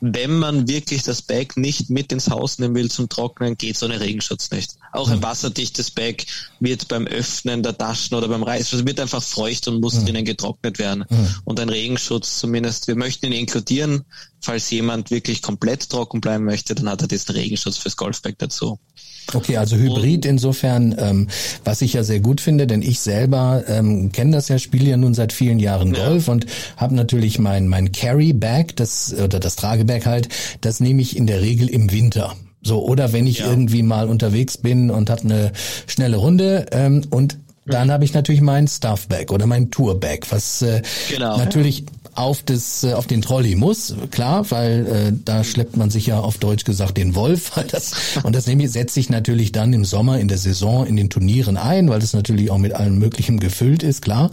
wenn man wirklich das Bag nicht mit ins Haus nehmen will zum Trocknen, geht so ein Regenschutz nicht. Auch ein mhm. wasserdichtes Bag wird beim Öffnen der Taschen oder beim Reißen, also wird einfach feucht und muss mhm. drinnen getrocknet werden. Mhm. Und ein Regenschutz zumindest, wir möchten ihn inkludieren, falls jemand wirklich komplett trocken bleiben möchte, dann hat er diesen Regenschutz fürs Golfbag dazu. Okay, also Hybrid insofern, ähm, was ich ja sehr gut finde, denn ich selber ähm, kenne das ja, spiele ja nun seit vielen Jahren Golf ja. und habe natürlich mein mein Carry Bag, das oder das Tragebag halt, das nehme ich in der Regel im Winter. So, oder wenn ich ja. irgendwie mal unterwegs bin und habe eine schnelle Runde ähm, und dann habe ich natürlich mein Stuffbag oder mein Tourbag, was äh, genau. natürlich auf das äh, auf den Trolley muss, klar, weil äh, da schleppt man sich ja auf Deutsch gesagt den Wolf, weil das und das setzt sich natürlich dann im Sommer in der Saison in den Turnieren ein, weil das natürlich auch mit allem Möglichen gefüllt ist, klar.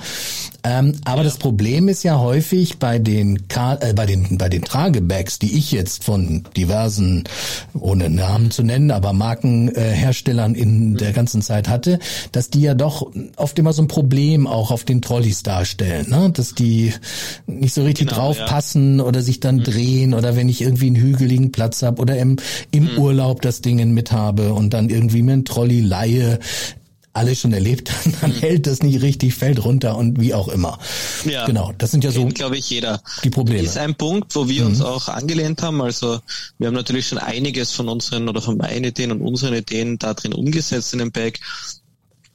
Ähm, aber ja. das Problem ist ja häufig bei den äh, bei den bei den Tragebags, die ich jetzt von diversen ohne Namen zu nennen, aber Markenherstellern äh, in der ganzen Zeit hatte, dass die ja doch oft immer so ein Problem auch auf den Trolleys darstellen, ne? dass die nicht so richtig genau, draufpassen ja. oder sich dann mhm. drehen oder wenn ich irgendwie einen hügeligen Platz habe oder im, im mhm. Urlaub das Ding mit habe und dann irgendwie mir ein Trolley leihe, alles schon erlebt, dann mhm. hält das nicht richtig, fällt runter und wie auch immer. Ja, genau, das sind ja so, glaube ich, jeder. Die Probleme. Das ist ein Punkt, wo wir mhm. uns auch angelehnt haben. Also wir haben natürlich schon einiges von unseren oder von meinen Ideen und unseren Ideen da drin umgesetzt in dem Bag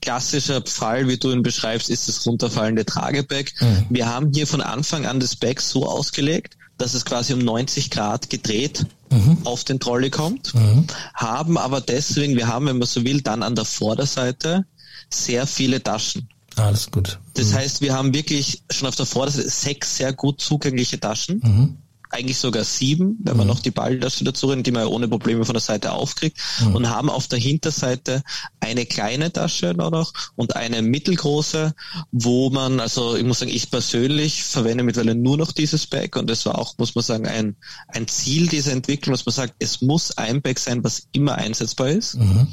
klassischer Fall, wie du ihn beschreibst, ist das runterfallende Tragebag. Mhm. Wir haben hier von Anfang an das Bag so ausgelegt, dass es quasi um 90 Grad gedreht mhm. auf den Trolley kommt, mhm. haben aber deswegen, wir haben, wenn man so will, dann an der Vorderseite sehr viele Taschen. Alles gut. Das mhm. heißt, wir haben wirklich schon auf der Vorderseite sechs sehr gut zugängliche Taschen. Eigentlich sogar sieben, wenn man mhm. noch die Balltasche dazu rennt, die man ja ohne Probleme von der Seite aufkriegt mhm. und haben auf der Hinterseite eine kleine Tasche noch und eine mittelgroße, wo man, also ich muss sagen, ich persönlich verwende mittlerweile nur noch dieses Bag und das war auch, muss man sagen, ein, ein Ziel dieser Entwicklung, dass man sagt, es muss ein Bag sein, was immer einsetzbar ist. Mhm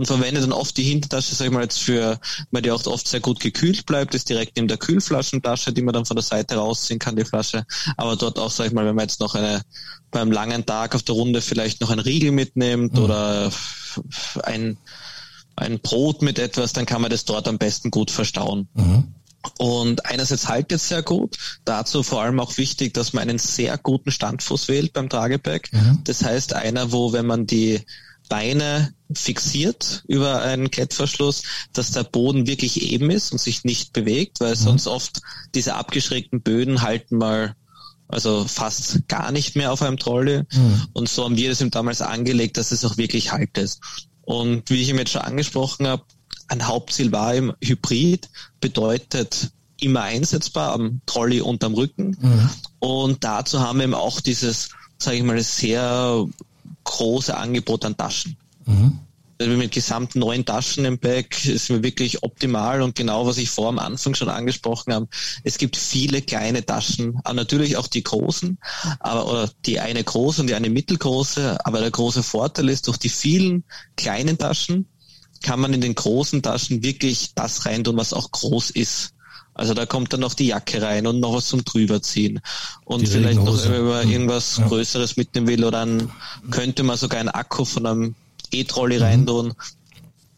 und verwende dann oft die Hintertasche, sag ich mal jetzt für, weil die auch oft sehr gut gekühlt bleibt, ist direkt neben der Kühlflaschentasche, die man dann von der Seite rausziehen kann, die Flasche. Aber dort auch, sag ich mal, wenn man jetzt noch eine, beim langen Tag auf der Runde vielleicht noch ein Riegel mitnimmt mhm. oder ein, ein Brot mit etwas, dann kann man das dort am besten gut verstauen. Mhm. Und einerseits haltet es sehr gut. Dazu vor allem auch wichtig, dass man einen sehr guten Standfuß wählt beim Trageback. Mhm. Das heißt, einer, wo, wenn man die Beine fixiert über einen Klettverschluss, dass der Boden wirklich eben ist und sich nicht bewegt, weil mhm. sonst oft diese abgeschrägten Böden halten mal also fast gar nicht mehr auf einem Trolley. Mhm. Und so haben wir das ihm damals angelegt, dass es auch wirklich haltet. Und wie ich ihm jetzt schon angesprochen habe, ein Hauptziel war im Hybrid, bedeutet immer einsetzbar am Trolley und am Rücken. Mhm. Und dazu haben wir eben auch dieses, sage ich mal, sehr große Angebot an Taschen. Mhm. Also mit gesamt neun Taschen im Bag ist mir wirklich optimal und genau, was ich vor am Anfang schon angesprochen habe. Es gibt viele kleine Taschen, natürlich auch die großen, aber oder die eine große und die eine mittelgroße. Aber der große Vorteil ist, durch die vielen kleinen Taschen kann man in den großen Taschen wirklich das reintun, was auch groß ist. Also da kommt dann noch die Jacke rein und noch was zum drüberziehen. Und die vielleicht noch über irgendwas ja. Größeres mitnehmen will oder dann könnte man sogar einen Akku von einem E-Trolley mhm. reintun.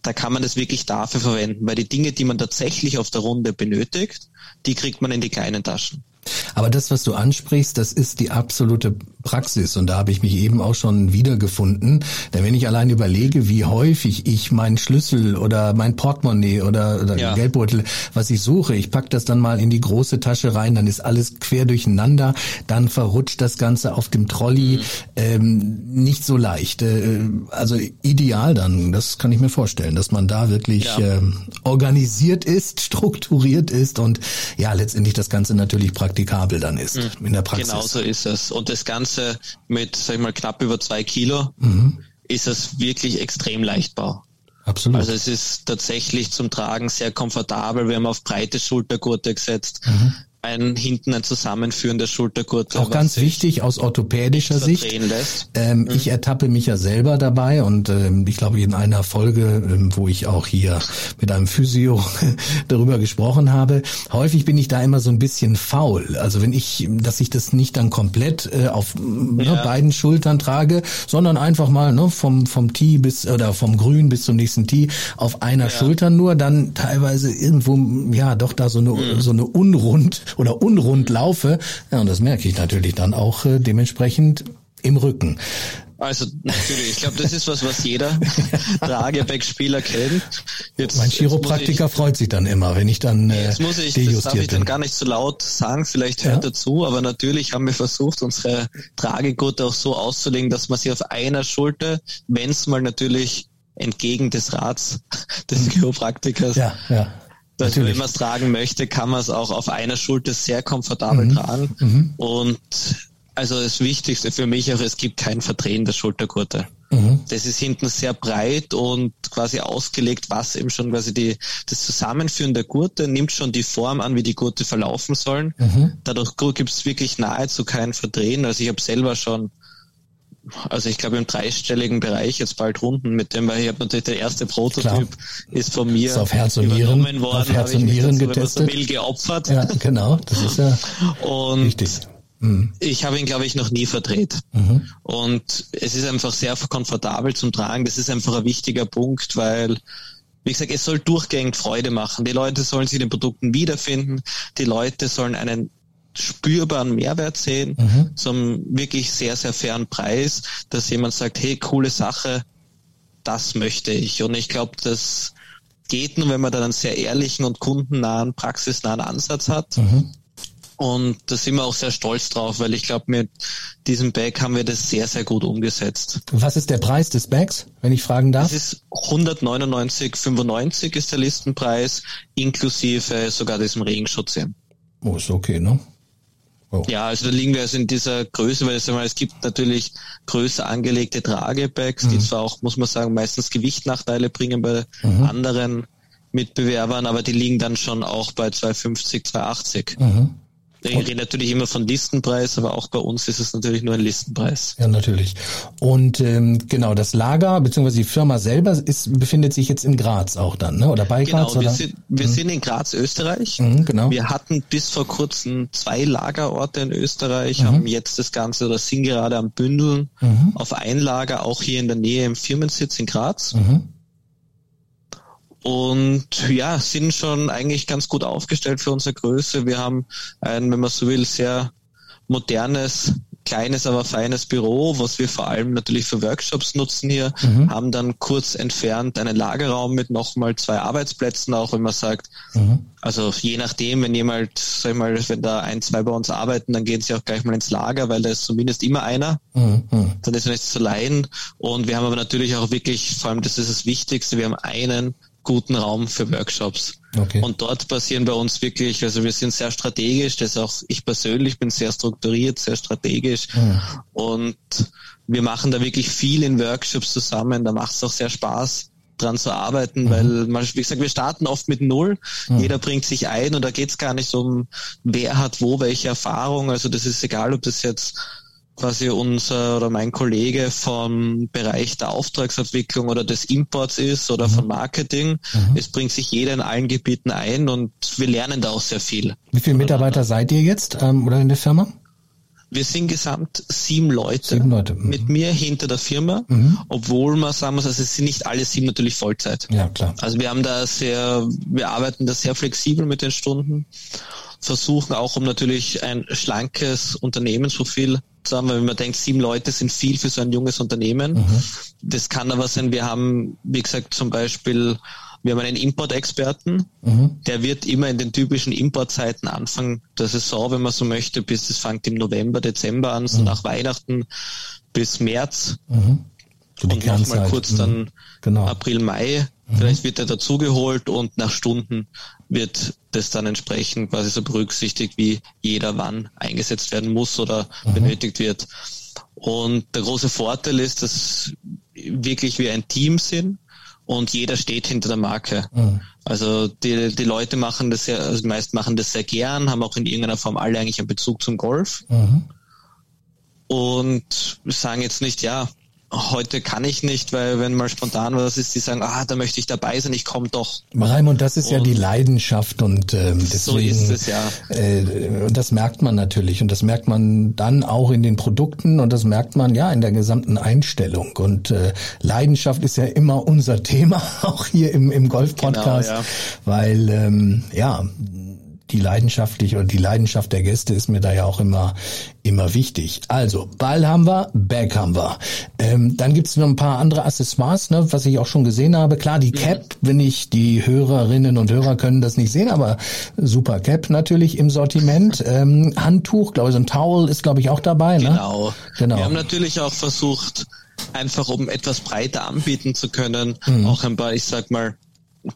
Da kann man das wirklich dafür verwenden, weil die Dinge, die man tatsächlich auf der Runde benötigt, die kriegt man in die kleinen Taschen. Aber das, was du ansprichst, das ist die absolute Praxis und da habe ich mich eben auch schon wiedergefunden. Denn wenn ich allein überlege, wie häufig ich meinen Schlüssel oder mein Portemonnaie oder, oder ja. Geldbeutel, was ich suche, ich pack das dann mal in die große Tasche rein, dann ist alles quer durcheinander, dann verrutscht das Ganze auf dem Trolley, mhm. ähm, nicht so leicht. Äh, also ideal dann, das kann ich mir vorstellen, dass man da wirklich ja. äh, organisiert ist, strukturiert ist und ja, letztendlich das Ganze natürlich praktikabel dann ist mhm. in der Praxis. Genau so ist es. Und das Ganze mit, sag ich mal, knapp über zwei Kilo, mhm. ist es wirklich extrem leichtbar. Absolut. Also es ist tatsächlich zum Tragen sehr komfortabel. Wir haben auf breite Schultergurte gesetzt. Mhm ein hinten ein Zusammenführen der Schultergurte. Auch ganz wichtig aus orthopädischer Sicht. Ähm, mhm. Ich ertappe mich ja selber dabei und ähm, ich glaube in einer Folge, ähm, wo ich auch hier mit einem Physio <laughs> darüber gesprochen habe, häufig bin ich da immer so ein bisschen faul. Also wenn ich, dass ich das nicht dann komplett äh, auf ne, ja. ne, beiden Schultern trage, sondern einfach mal ne, vom vom Tee bis oder vom Grün bis zum nächsten Tee auf einer ja. Schulter nur, dann teilweise irgendwo ja doch da so eine mhm. so eine unrund oder unrund laufe, ja, und das merke ich natürlich dann auch äh, dementsprechend im Rücken. Also natürlich, ich glaube, das ist was, was jeder <laughs> Trageback-Spieler kennt. Jetzt, mein Chiropraktiker ich, freut sich dann immer, wenn ich dann äh, jetzt muss ich, das darf ich dann gar nicht so laut sagen, vielleicht hört ja. dazu, aber natürlich haben wir versucht, unsere Tragegurte auch so auszulegen, dass man sie auf einer Schulter, wenn es mal natürlich entgegen des Rats des mhm. Chiropraktikers ja, ja Also wenn man es tragen möchte, kann man es auch auf einer Schulter sehr komfortabel mhm. tragen. Mhm. Und also das Wichtigste für mich auch, es gibt kein Verdrehen der Schultergurte. Mhm. Das ist hinten sehr breit und quasi ausgelegt, was eben schon quasi die, das Zusammenführen der Gurte nimmt schon die Form an, wie die Gurte verlaufen sollen. Mhm. Dadurch gibt es wirklich nahezu kein Verdrehen. Also ich habe selber schon also ich glaube im dreistelligen Bereich jetzt bald runden mit dem, weil ich habe natürlich der erste Prototyp Klar. ist von mir ist auf Herz und Nieren, worden, auf Herz und Nieren getestet. Will, geopfert. Ja, genau, das ist ja und wichtig. Mhm. Ich habe ihn, glaube ich, noch nie verdreht. Mhm. Und es ist einfach sehr komfortabel zum Tragen. Das ist einfach ein wichtiger Punkt, weil wie gesagt, es soll durchgängig Freude machen. Die Leute sollen sich in den Produkten wiederfinden. Die Leute sollen einen spürbaren Mehrwert sehen, mhm. zum wirklich sehr, sehr fairen Preis, dass jemand sagt, hey, coole Sache, das möchte ich. Und ich glaube, das geht nur, wenn man dann einen sehr ehrlichen und kundennahen, praxisnahen Ansatz hat. Mhm. Und da sind wir auch sehr stolz drauf, weil ich glaube, mit diesem Bag haben wir das sehr, sehr gut umgesetzt. Was ist der Preis des Bags, wenn ich fragen darf? Das ist 199,95 ist der Listenpreis, inklusive sogar diesem Regenschutz. Oh, ist okay, ne? Oh. Ja, also da liegen wir also in dieser Größe, weil es gibt natürlich größer angelegte Tragebags, mhm. die zwar auch, muss man sagen, meistens Gewichtnachteile bringen bei mhm. anderen Mitbewerbern, aber die liegen dann schon auch bei 250, 280. Mhm. Ich rede natürlich immer von Listenpreis, aber auch bei uns ist es natürlich nur ein Listenpreis. Ja, natürlich. Und ähm, genau, das Lager bzw. die Firma selber ist, befindet sich jetzt in Graz auch dann, ne? oder bei genau, Graz? Genau, wir, sind, wir mhm. sind in Graz, Österreich. Mhm, genau. Wir hatten bis vor kurzem zwei Lagerorte in Österreich, mhm. haben jetzt das Ganze oder sind gerade am Bündeln mhm. auf ein Lager, auch hier in der Nähe im Firmensitz in Graz. Mhm und ja, sind schon eigentlich ganz gut aufgestellt für unsere Größe. Wir haben ein, wenn man so will, sehr modernes, kleines, aber feines Büro, was wir vor allem natürlich für Workshops nutzen hier, mhm. haben dann kurz entfernt einen Lagerraum mit nochmal zwei Arbeitsplätzen, auch wenn man sagt, mhm. also je nachdem, wenn jemand, sag ich mal, wenn da ein, zwei bei uns arbeiten, dann gehen sie auch gleich mal ins Lager, weil da ist zumindest immer einer. Mhm. Dann ist man nicht zu leihen. Und wir haben aber natürlich auch wirklich, vor allem das ist das Wichtigste, wir haben einen guten Raum für Workshops. Okay. Und dort passieren bei uns wirklich, also wir sind sehr strategisch, das auch ich persönlich bin sehr strukturiert, sehr strategisch mhm. und wir machen da wirklich viel in Workshops zusammen, da macht es auch sehr Spaß dran zu arbeiten, mhm. weil man, wie gesagt, wir starten oft mit null, mhm. jeder bringt sich ein und da geht es gar nicht um, wer hat wo welche Erfahrung, also das ist egal, ob das jetzt quasi unser oder mein Kollege vom Bereich der Auftragsentwicklung oder des Imports ist oder mhm. von Marketing. Mhm. Es bringt sich jeder in allen Gebieten ein und wir lernen da auch sehr viel. Wie viele Mitarbeiter seid ihr jetzt ähm, oder in der Firma? Wir sind gesamt sieben Leute, sieben Leute. Mhm. mit mir hinter der Firma, mhm. obwohl man sagen muss, also es sind nicht alle sieben natürlich Vollzeit. Ja, klar. Also wir haben da sehr, wir arbeiten da sehr flexibel mit den Stunden versuchen auch, um natürlich ein schlankes Unternehmensprofil zu haben, weil wenn man denkt, sieben Leute sind viel für so ein junges Unternehmen. Mhm. Das kann aber sein, wir haben, wie gesagt, zum Beispiel, wir haben einen Import-Experten, mhm. der wird immer in den typischen Importzeiten Anfang der Saison, wenn man so möchte, bis es fängt im November, Dezember an, so mhm. nach Weihnachten bis März. Mhm. So und nochmal kurz dann mhm. genau. April, Mai. Mhm. Vielleicht wird er dazugeholt und nach Stunden wird das dann entsprechend quasi so berücksichtigt, wie jeder wann eingesetzt werden muss oder mhm. benötigt wird. Und der große Vorteil ist, dass wirklich wir ein Team sind und jeder steht hinter der Marke. Mhm. Also die, die Leute machen das sehr, also die meisten machen das sehr gern, haben auch in irgendeiner Form alle eigentlich einen Bezug zum Golf. Mhm. Und sagen jetzt nicht, ja, heute kann ich nicht, weil wenn mal spontan was ist, die sagen, ah, da möchte ich dabei sein, ich komme doch. Raimund, das ist und ja die Leidenschaft und ähm, deswegen, so ist es ja. Äh, das merkt man natürlich und das merkt man dann auch in den Produkten und das merkt man ja in der gesamten Einstellung und äh, Leidenschaft ist ja immer unser Thema <laughs> auch hier im im Golf Podcast, genau, ja. weil ähm, ja die leidenschaftlich oder die Leidenschaft der Gäste ist mir da ja auch immer immer wichtig. Also Ball haben wir, Bag haben wir. Ähm, dann gibt's noch ein paar andere Accessoires, ne, was ich auch schon gesehen habe. Klar, die Cap, wenn ich die Hörerinnen und Hörer können das nicht sehen, aber super Cap natürlich im Sortiment. <laughs> Ähm, Handtuch, glaube ich, so ein Towel ist glaube ich auch dabei. Ne? Genau. genau. Wir haben natürlich auch versucht, einfach um etwas breiter anbieten zu können, mhm. auch ein paar, ich sag mal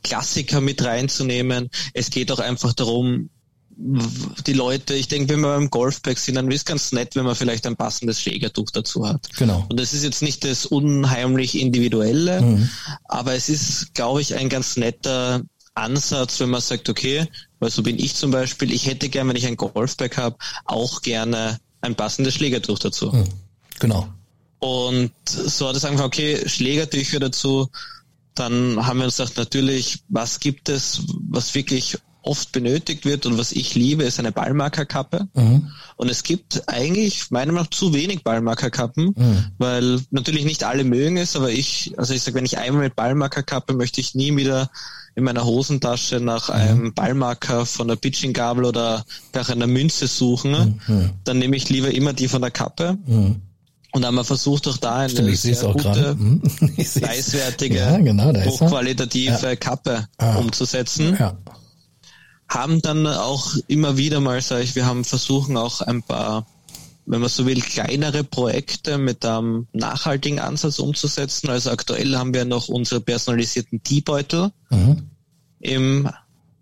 Klassiker mit reinzunehmen. Es geht auch einfach darum, die Leute, ich denke, wenn wir beim Golfbag sind, dann ist es ganz nett, wenn man vielleicht ein passendes Schlägertuch dazu hat. Genau. Und das ist jetzt nicht das unheimlich individuelle, mhm. aber es ist, glaube ich, ein ganz netter Ansatz, wenn man sagt, okay, weil so bin ich zum Beispiel, ich hätte gern, wenn ich ein Golfbag habe, auch gerne ein passendes Schlägertuch dazu. Mhm. Genau. Und so hat es angefangen, okay, Schlägertücher dazu. Dann haben wir uns gedacht, natürlich, was gibt es, was wirklich oft benötigt wird und was ich liebe, ist eine Ballmarkerkappe. Mhm. Und es gibt eigentlich meiner Meinung nach zu wenig Ballmarkerkappen, mhm. weil natürlich nicht alle mögen es, aber ich, also ich sage, wenn ich einmal mit Ballmarkerkappe möchte ich nie wieder in meiner Hosentasche nach mhm. einem Ballmarker von der Pitching-Gabel oder nach einer Münze suchen. Mhm. Dann nehme ich lieber immer die von der Kappe. Mhm. Und haben wir versucht, auch da eine Stimmt, sehr gute, hm? <laughs> preiswertige, ja, genau, hochqualitative ja. Kappe ah. umzusetzen. Ja haben dann auch immer wieder mal, sage ich, wir haben versuchen auch ein paar, wenn man so will, kleinere Projekte mit einem nachhaltigen Ansatz umzusetzen. Also aktuell haben wir noch unsere personalisierten Teebeutel mhm. im,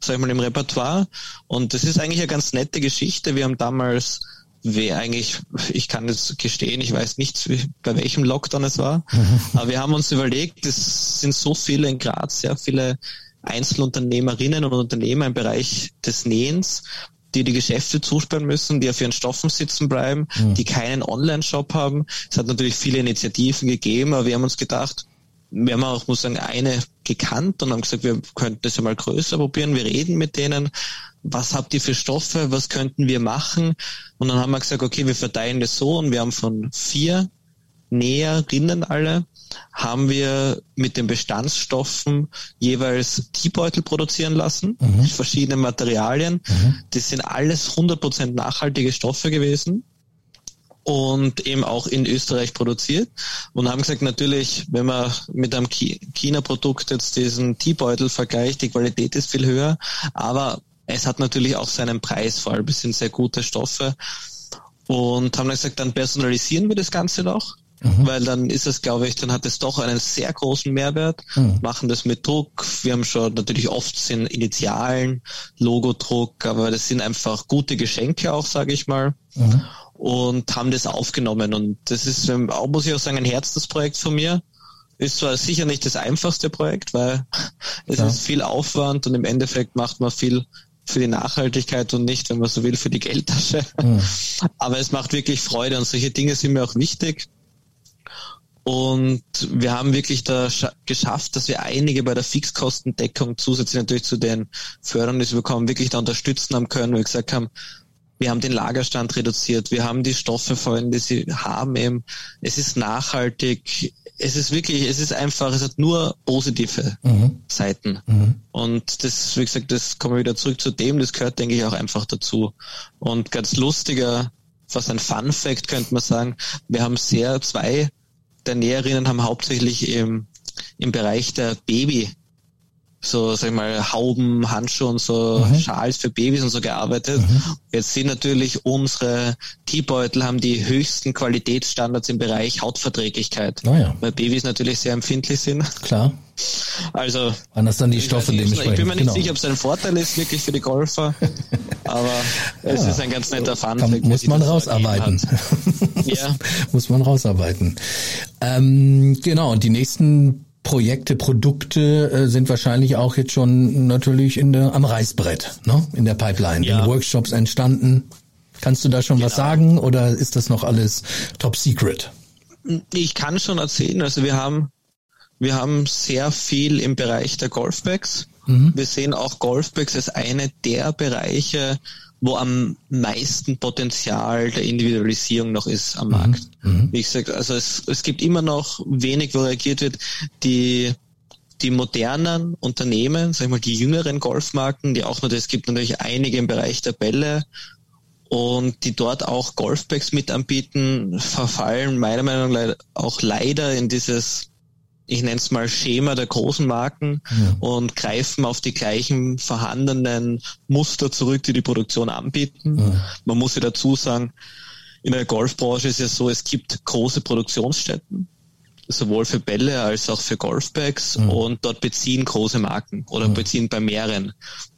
sag ich mal, im Repertoire. Und das ist eigentlich eine ganz nette Geschichte. Wir haben damals wer eigentlich, ich kann jetzt gestehen, ich weiß nicht, bei welchem Lockdown es war, <laughs> aber wir haben uns überlegt, es sind so viele in Graz, sehr viele Einzelunternehmerinnen und Unternehmer im Bereich des Nähens, die die Geschäfte zusperren müssen, die auf ihren Stoffen sitzen bleiben, mhm. die keinen Online-Shop haben. Es hat natürlich viele Initiativen gegeben, aber wir haben uns gedacht, wir haben auch, muss sagen, eine gekannt und haben gesagt, wir könnten das ja mal größer probieren. Wir reden mit denen. Was habt ihr für Stoffe? Was könnten wir machen? Und dann haben wir gesagt, okay, wir verteilen das so und wir haben von vier Näherinnen alle haben wir mit den Bestandsstoffen jeweils Teebeutel produzieren lassen, mhm. mit verschiedenen Materialien. Mhm. Das sind alles 100% nachhaltige Stoffe gewesen und eben auch in Österreich produziert und haben gesagt, natürlich, wenn man mit einem China-Produkt jetzt diesen Teebeutel vergleicht, die Qualität ist viel höher, aber es hat natürlich auch seinen Preis, vor allem es sind sehr gute Stoffe und haben dann gesagt, dann personalisieren wir das Ganze noch Mhm. Weil dann ist es, glaube ich, dann hat es doch einen sehr großen Mehrwert, mhm. machen das mit Druck. Wir haben schon natürlich oft sind Initialen, Logodruck, aber das sind einfach gute Geschenke auch, sage ich mal. Mhm. Und haben das aufgenommen. Und das ist, auch muss ich auch sagen, ein Herzensprojekt von mir. Ist zwar sicher nicht das einfachste Projekt, weil <laughs> es ja. ist viel Aufwand und im Endeffekt macht man viel für die Nachhaltigkeit und nicht, wenn man so will, für die Geldtasche. Mhm. <laughs> Aber es macht wirklich Freude und solche Dinge sind mir auch wichtig. Und wir haben wirklich da geschafft, dass wir einige bei der Fixkostendeckung zusätzlich natürlich zu den Förderungen, die wir bekommen, wirklich da unterstützen haben können, weil wir gesagt haben, wir haben den Lagerstand reduziert, wir haben die Stoffe verwendet, die sie haben eben. Es ist nachhaltig, es ist wirklich, es ist einfach, es hat nur positive mhm. Seiten. Mhm. Und das, wie gesagt, das kommen wir wieder zurück zu dem, das gehört, denke ich, auch einfach dazu. Und ganz lustiger, fast ein Fun Fact könnte man sagen, wir haben sehr zwei der Näherinnen haben hauptsächlich im, im Bereich der Baby so, sag ich mal, Hauben, Handschuhe und so mhm. Schals für Babys und so gearbeitet. Mhm. Jetzt sind natürlich unsere Teebeutel haben die höchsten Qualitätsstandards im Bereich Hautverträglichkeit. Oh ja. Weil Babys natürlich sehr empfindlich sind. Klar. Also. Anders dann die Stoffe ich, dementsprechend. Ich bin mir nicht genau. sicher, ob es ein Vorteil ist, wirklich für die Golfer. <laughs> aber es ja. ist ein ganz netter Fun. Kann, muss man rausarbeiten. <laughs> ja. muss man rausarbeiten. Ähm, genau, und die nächsten Projekte, Produkte äh, sind wahrscheinlich auch jetzt schon natürlich in der, am Reißbrett, ne? in der Pipeline, ja. in Workshops entstanden. Kannst du da schon genau. was sagen oder ist das noch alles top secret? Ich kann schon erzählen, also wir haben wir haben sehr viel im Bereich der Golfbags. Mhm. Wir sehen auch Golfbags als eine der Bereiche, wo am meisten Potenzial der Individualisierung noch ist am mhm. Markt. Mhm. Wie ich sage, also es, es gibt immer noch wenig, wo reagiert wird. Die die modernen Unternehmen, sag ich mal, die jüngeren Golfmarken, die auch noch, es gibt natürlich einige im Bereich der Bälle und die dort auch Golfbags mit anbieten, verfallen meiner Meinung nach auch leider in dieses ich nenne es mal Schema der großen Marken ja. und greifen auf die gleichen vorhandenen Muster zurück, die die Produktion anbieten. Ja. Man muss ja dazu sagen, in der Golfbranche ist es so, es gibt große Produktionsstätten. sowohl für Bälle als auch für Golfbags mhm. und dort beziehen große Marken oder beziehen bei mehreren.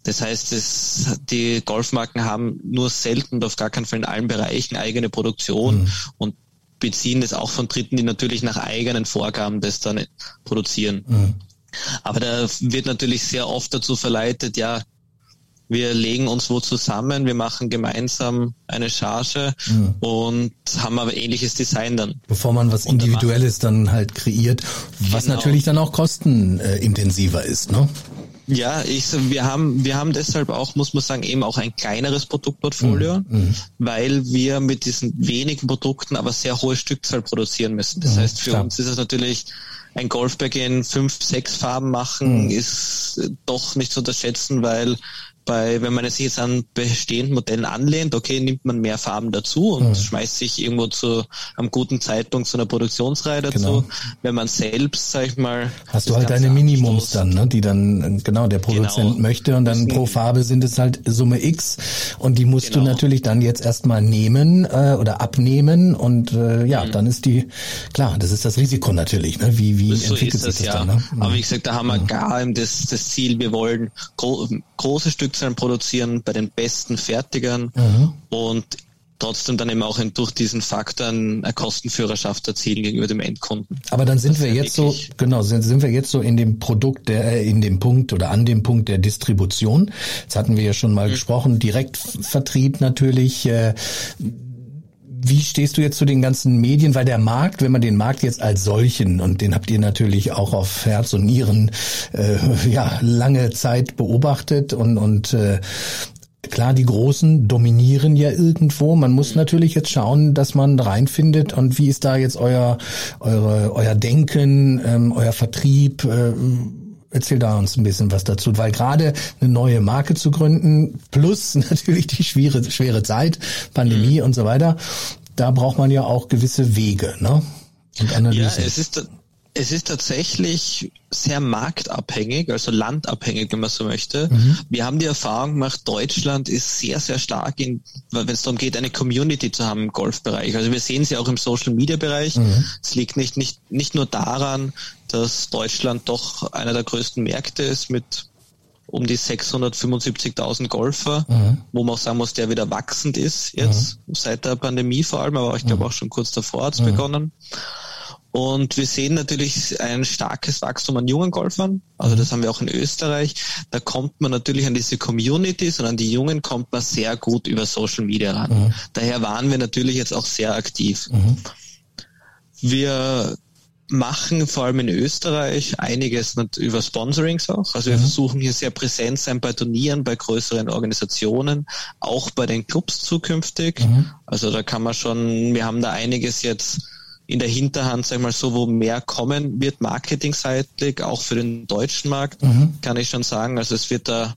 Das heißt, es, die Golfmarken haben nur selten und auf gar keinen Fall in allen Bereichen eigene Produktion und beziehen das auch von Dritten, die natürlich nach eigenen Vorgaben das dann produzieren. Mhm. Aber da wird natürlich sehr oft dazu verleitet, ja, wir legen uns wo zusammen, wir machen gemeinsam eine Charge mhm. und haben aber ähnliches Design dann. Bevor man was Individuelles dann halt kreiert, was genau. natürlich dann auch kostenintensiver ist, ne? Ja, ich, wir haben, wir haben deshalb auch, muss man sagen, eben auch ein kleineres Produktportfolio, mhm. weil wir mit diesen wenigen Produkten aber sehr hohe Stückzahl produzieren müssen. Das mhm, heißt, für klar. uns ist es natürlich ein Golfbag in fünf, sechs Farben machen, mhm. ist doch nicht zu unterschätzen, weil bei, wenn man sich jetzt an bestehenden Modellen anlehnt, okay, nimmt man mehr Farben dazu und mhm. schmeißt sich irgendwo zu einem guten Zeitpunkt zu einer Produktionsreihe dazu. Genau. Wenn man selbst, sag ich mal, hast du halt deine Minimums dann, ne, die dann genau der Produzent genau. möchte und dann pro Farbe sind es halt Summe X und die musst genau. du natürlich dann jetzt erstmal nehmen äh, oder abnehmen und äh, ja, mhm. dann ist die klar, das ist das Risiko natürlich, ne? Wie wie so entwickelt sich das, das ja. dann? Ne? Aber wie gesagt, da haben wir mhm. gar das, das Ziel, wir wollen gro große Stück Stückzahlen produzieren bei den besten Fertigern mhm. und trotzdem dann eben auch durch diesen Faktor eine Kostenführerschaft erzielen gegenüber dem Endkunden. Aber dann sind das wir jetzt so, genau, sind, sind wir jetzt so in dem Produkt, der, äh, in dem Punkt oder an dem Punkt der Distribution. Jetzt hatten wir ja schon mal mhm. gesprochen, Direktvertrieb natürlich. Äh, wie stehst du jetzt zu den ganzen Medien? Weil der Markt, wenn man den Markt jetzt als solchen, und den habt ihr natürlich auch auf Herz und Nieren äh, ja, lange Zeit beobachtet und, und äh, Klar, die Großen dominieren ja irgendwo. Man muss natürlich jetzt schauen, dass man reinfindet. Und wie ist da jetzt euer, eure, euer Denken, ähm, euer Vertrieb? Äh, Erzähl da uns ein bisschen was dazu, weil gerade eine neue Marke zu gründen, plus <laughs> natürlich die schwere, schwere Zeit, Pandemie mhm. und so weiter, da braucht man ja auch gewisse Wege, ne? Und Analysen. Ja, es ist, es ist tatsächlich sehr marktabhängig, also landabhängig, wenn man so möchte. Mhm. Wir haben die Erfahrung gemacht, Deutschland ist sehr, sehr stark in, wenn es darum geht, eine Community zu haben im Golfbereich. Also wir sehen sie auch im Social Media Bereich. Mhm. Es liegt nicht, nicht, nicht nur daran, dass Deutschland doch einer der größten Märkte ist mit um die 675.000 Golfer, mhm. wo man auch sagen muss, der wieder wachsend ist jetzt, mhm. seit der Pandemie vor allem, aber ich glaube mhm. auch schon kurz davor hat es mhm. begonnen. Und wir sehen natürlich ein starkes Wachstum an jungen Golfern. Also das haben wir auch in Österreich. Da kommt man natürlich an diese Communities und an die Jungen kommt man sehr gut über Social Media ran. Mhm. Daher waren wir natürlich jetzt auch sehr aktiv. Mhm. Wir machen vor allem in Österreich einiges über Sponsorings auch. Also wir mhm. versuchen hier sehr präsent sein bei Turnieren, bei größeren Organisationen, auch bei den Clubs zukünftig. Mhm. Also da kann man schon, wir haben da einiges jetzt in der Hinterhand, sag ich mal so, wo mehr kommen wird, marketingseitig, auch für den deutschen Markt, mhm. kann ich schon sagen. Also es wird da,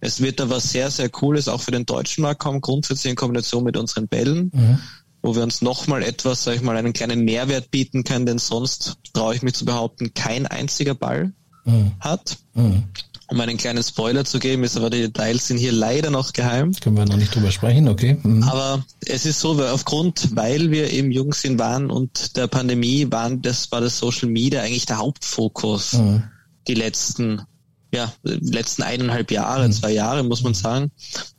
es wird da was sehr, sehr Cooles auch für den deutschen Markt kommen, grundsätzlich in Kombination mit unseren Bällen, mhm. wo wir uns nochmal etwas, sag ich mal, einen kleinen Mehrwert bieten können, denn sonst traue ich mich zu behaupten, kein einziger Ball mhm. hat. Mhm. Um einen kleinen Spoiler zu geben, ist aber die Details sind hier leider noch geheim. Können wir noch nicht drüber sprechen, okay. Mhm. Aber es ist so, weil aufgrund, weil wir eben jung sind waren und der Pandemie waren, das war das Social Media eigentlich der Hauptfokus. Mhm. Die letzten, ja, letzten eineinhalb Jahre, mhm. zwei Jahre, muss man sagen.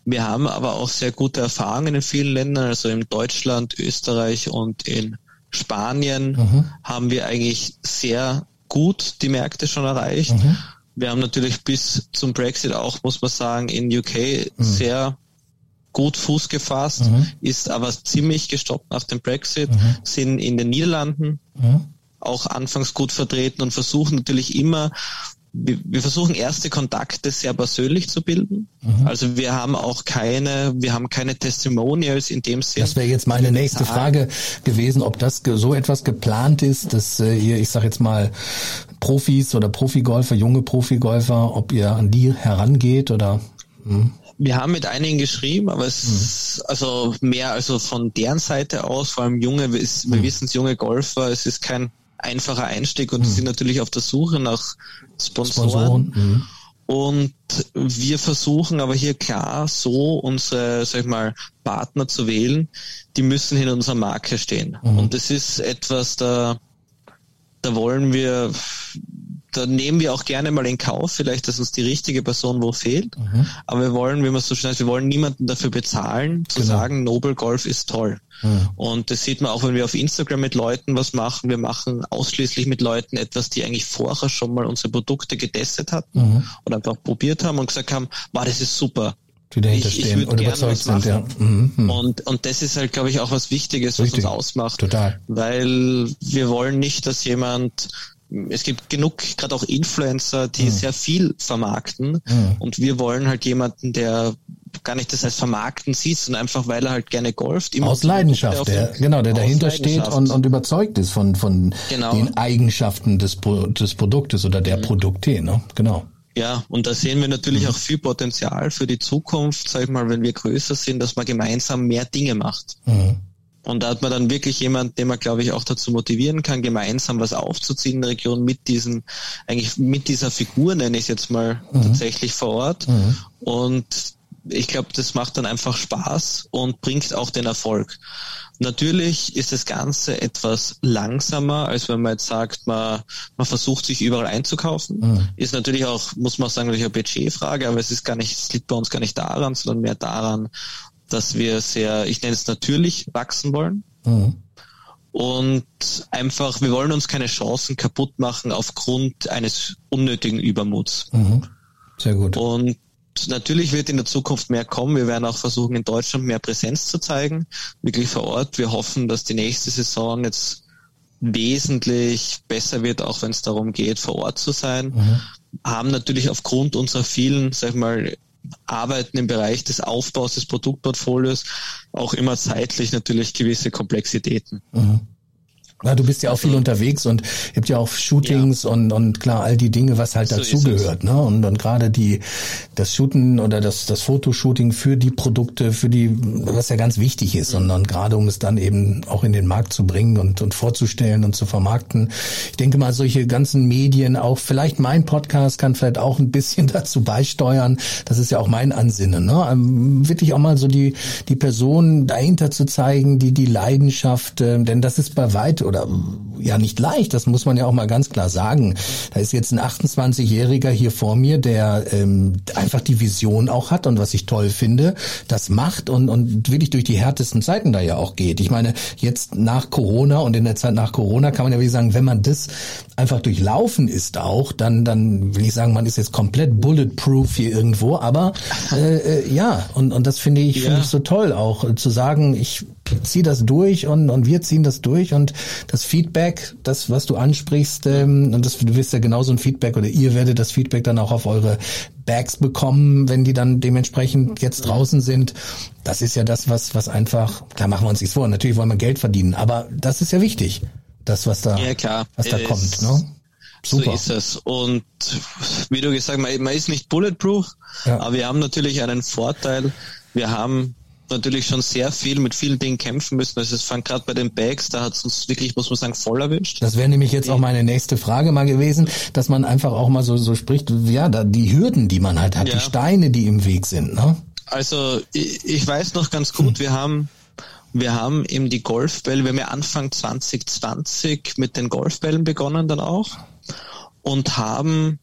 Wir haben aber auch sehr gute Erfahrungen in vielen Ländern, also in Deutschland, Österreich und in Spanien mhm. haben wir eigentlich sehr gut die Märkte schon erreicht. Mhm. Wir haben natürlich bis zum Brexit auch, muss man sagen, in UK mhm. sehr gut Fuß gefasst, mhm. ist aber ziemlich gestoppt nach dem Brexit, mhm. sind in den Niederlanden mhm. auch anfangs gut vertreten und versuchen natürlich immer wir, versuchen erste Kontakte sehr persönlich zu bilden. Mhm. Also wir haben auch keine, wir haben keine Testimonials in dem Sinne. Das wäre jetzt meine nächste Frage gewesen, ob das so etwas geplant ist, dass äh, ihr, ich sage jetzt mal, Profis oder Profigolfer, junge Profigolfer, ob ihr an die herangeht oder? Hm? Wir haben mit einigen geschrieben, aber es mhm. ist also mehr also von deren Seite aus, vor allem junge, wir, mhm. wissen es, junge Golfer, es ist kein einfacher Einstieg und mhm. sind natürlich auf der Suche nach Sponsoren. Sponsoren. Mhm. Und wir versuchen aber hier klar so unsere, sag ich mal, Partner zu wählen, die müssen in unserer Marke stehen. Mhm. Und das ist etwas da, da wollen wir, da nehmen wir auch gerne mal in Kauf, vielleicht, dass uns die richtige Person wo fehlt. Mhm. Aber wir wollen, wie man so schnell heißt, wir wollen niemanden dafür bezahlen, zu genau. sagen, Noble Golf ist toll. Mhm. Und das sieht man auch, wenn wir auf Instagram mit Leuten was machen. Wir machen ausschließlich mit Leuten etwas, die eigentlich vorher schon mal unsere Produkte getestet hatten mhm. oder einfach probiert haben und gesagt haben, wow, das ist super die dahinter ich, stehen ich und überzeugt sind, ja. Mhm. Und, und das ist halt, glaube ich, auch was Wichtiges, Richtig. was uns ausmacht. Total. Weil wir wollen nicht, dass jemand es gibt genug, gerade auch Influencer, die mhm. sehr viel vermarkten. Mhm. Und wir wollen halt jemanden, der gar nicht das heißt vermarkten sieht, sondern einfach, weil er halt gerne golft. Aus Leidenschaft, der, genau, der dahinter steht und, und überzeugt ist von, von genau. den Eigenschaften des, des Produktes oder der mhm. Produkte, ne? Genau. Ja, und da sehen wir natürlich auch viel Potenzial für die Zukunft, sag ich mal, wenn wir größer sind, dass man gemeinsam mehr Dinge macht. Mhm. Und da hat man dann wirklich jemand, den man, glaube ich, auch dazu motivieren kann, gemeinsam was aufzuziehen in der Region mit diesen, eigentlich mit dieser Figur, nenne ich es jetzt mal mhm. tatsächlich vor Ort. Mhm. Und ich glaube, das macht dann einfach Spaß und bringt auch den Erfolg. Natürlich ist das Ganze etwas langsamer, als wenn man jetzt sagt, man, man versucht sich überall einzukaufen. Mhm. Ist natürlich auch, muss man auch sagen, natürlich eine Budgetfrage, aber es ist gar nicht, es liegt bei uns gar nicht daran, sondern mehr daran, dass wir sehr, ich nenne es natürlich, wachsen wollen. Mhm. Und einfach, wir wollen uns keine Chancen kaputt machen aufgrund eines unnötigen Übermuts. Mhm. Sehr gut. Und natürlich wird in der Zukunft mehr kommen. Wir werden auch versuchen, in Deutschland mehr Präsenz zu zeigen, wirklich vor Ort. Wir hoffen, dass die nächste Saison jetzt wesentlich besser wird, auch wenn es darum geht, vor Ort zu sein. Mhm. Haben natürlich aufgrund unserer vielen, sag ich mal, Arbeiten im Bereich des Aufbaus des Produktportfolios auch immer zeitlich natürlich gewisse Komplexitäten. Mhm. Ja, du bist ja auch viel unterwegs und ihr habt ja auch Shootings ja. und und klar all die Dinge, was halt so dazugehört, ne? Und und gerade die das Shooten oder das das Fotoshooting für die Produkte, für die was ja ganz wichtig ist und, und gerade um es dann eben auch in den Markt zu bringen und und vorzustellen und zu vermarkten. Ich denke mal, solche ganzen Medien, auch vielleicht mein Podcast kann vielleicht auch ein bisschen <laughs> dazu beisteuern. Das ist ja auch mein Ansinnen, ne? Ähm, wirklich auch mal so die die Person dahinter zu zeigen, die die Leidenschaft, äh, denn das ist bei weit oder ja nicht leicht, das muss man ja auch mal ganz klar sagen. Da ist jetzt ein 28-Jähriger hier vor mir, der ähm, einfach die Vision auch hat und was ich toll finde, das macht und, und wirklich durch die härtesten Zeiten da ja auch geht. Ich meine, jetzt nach Corona und in der Zeit nach Corona kann man ja wirklich sagen, wenn man das einfach durchlaufen ist auch, dann, dann will ich sagen, man ist jetzt komplett bulletproof hier irgendwo, aber äh, äh, ja, und, und das finde ich, ja. finde ich so toll auch, äh, zu sagen, ich ziehe das durch und, und wir ziehen das durch und das Feedback, das, was du ansprichst, ähm, und das, du wirst ja genauso ein Feedback oder ihr werdet das Feedback dann auch auf eure Bags bekommen, wenn die dann dementsprechend jetzt draußen sind. Das ist ja das, was, was einfach, klar machen wir uns nichts vor, natürlich wollen wir Geld verdienen, aber das ist ja wichtig. Das, was da, ja, was da kommt, ne? Super. So ist es. Und wie du gesagt hast, man, ist nicht bulletproof, ja. aber wir haben natürlich einen Vorteil. Wir haben natürlich schon sehr viel mit vielen Dingen kämpfen müssen. Also es fand gerade bei den Bags, da hat es uns wirklich, muss man sagen, voll erwischt. Das wäre nämlich jetzt auch meine nächste Frage mal gewesen, dass man einfach auch mal so, so spricht, ja, da die Hürden, die man halt hat, ja. die Steine, die im Weg sind. Ne? Also ich, ich weiß noch ganz gut, hm. wir haben wir haben eben die Golfbälle, wir haben ja Anfang 2020 mit den Golfbällen begonnen dann auch und haben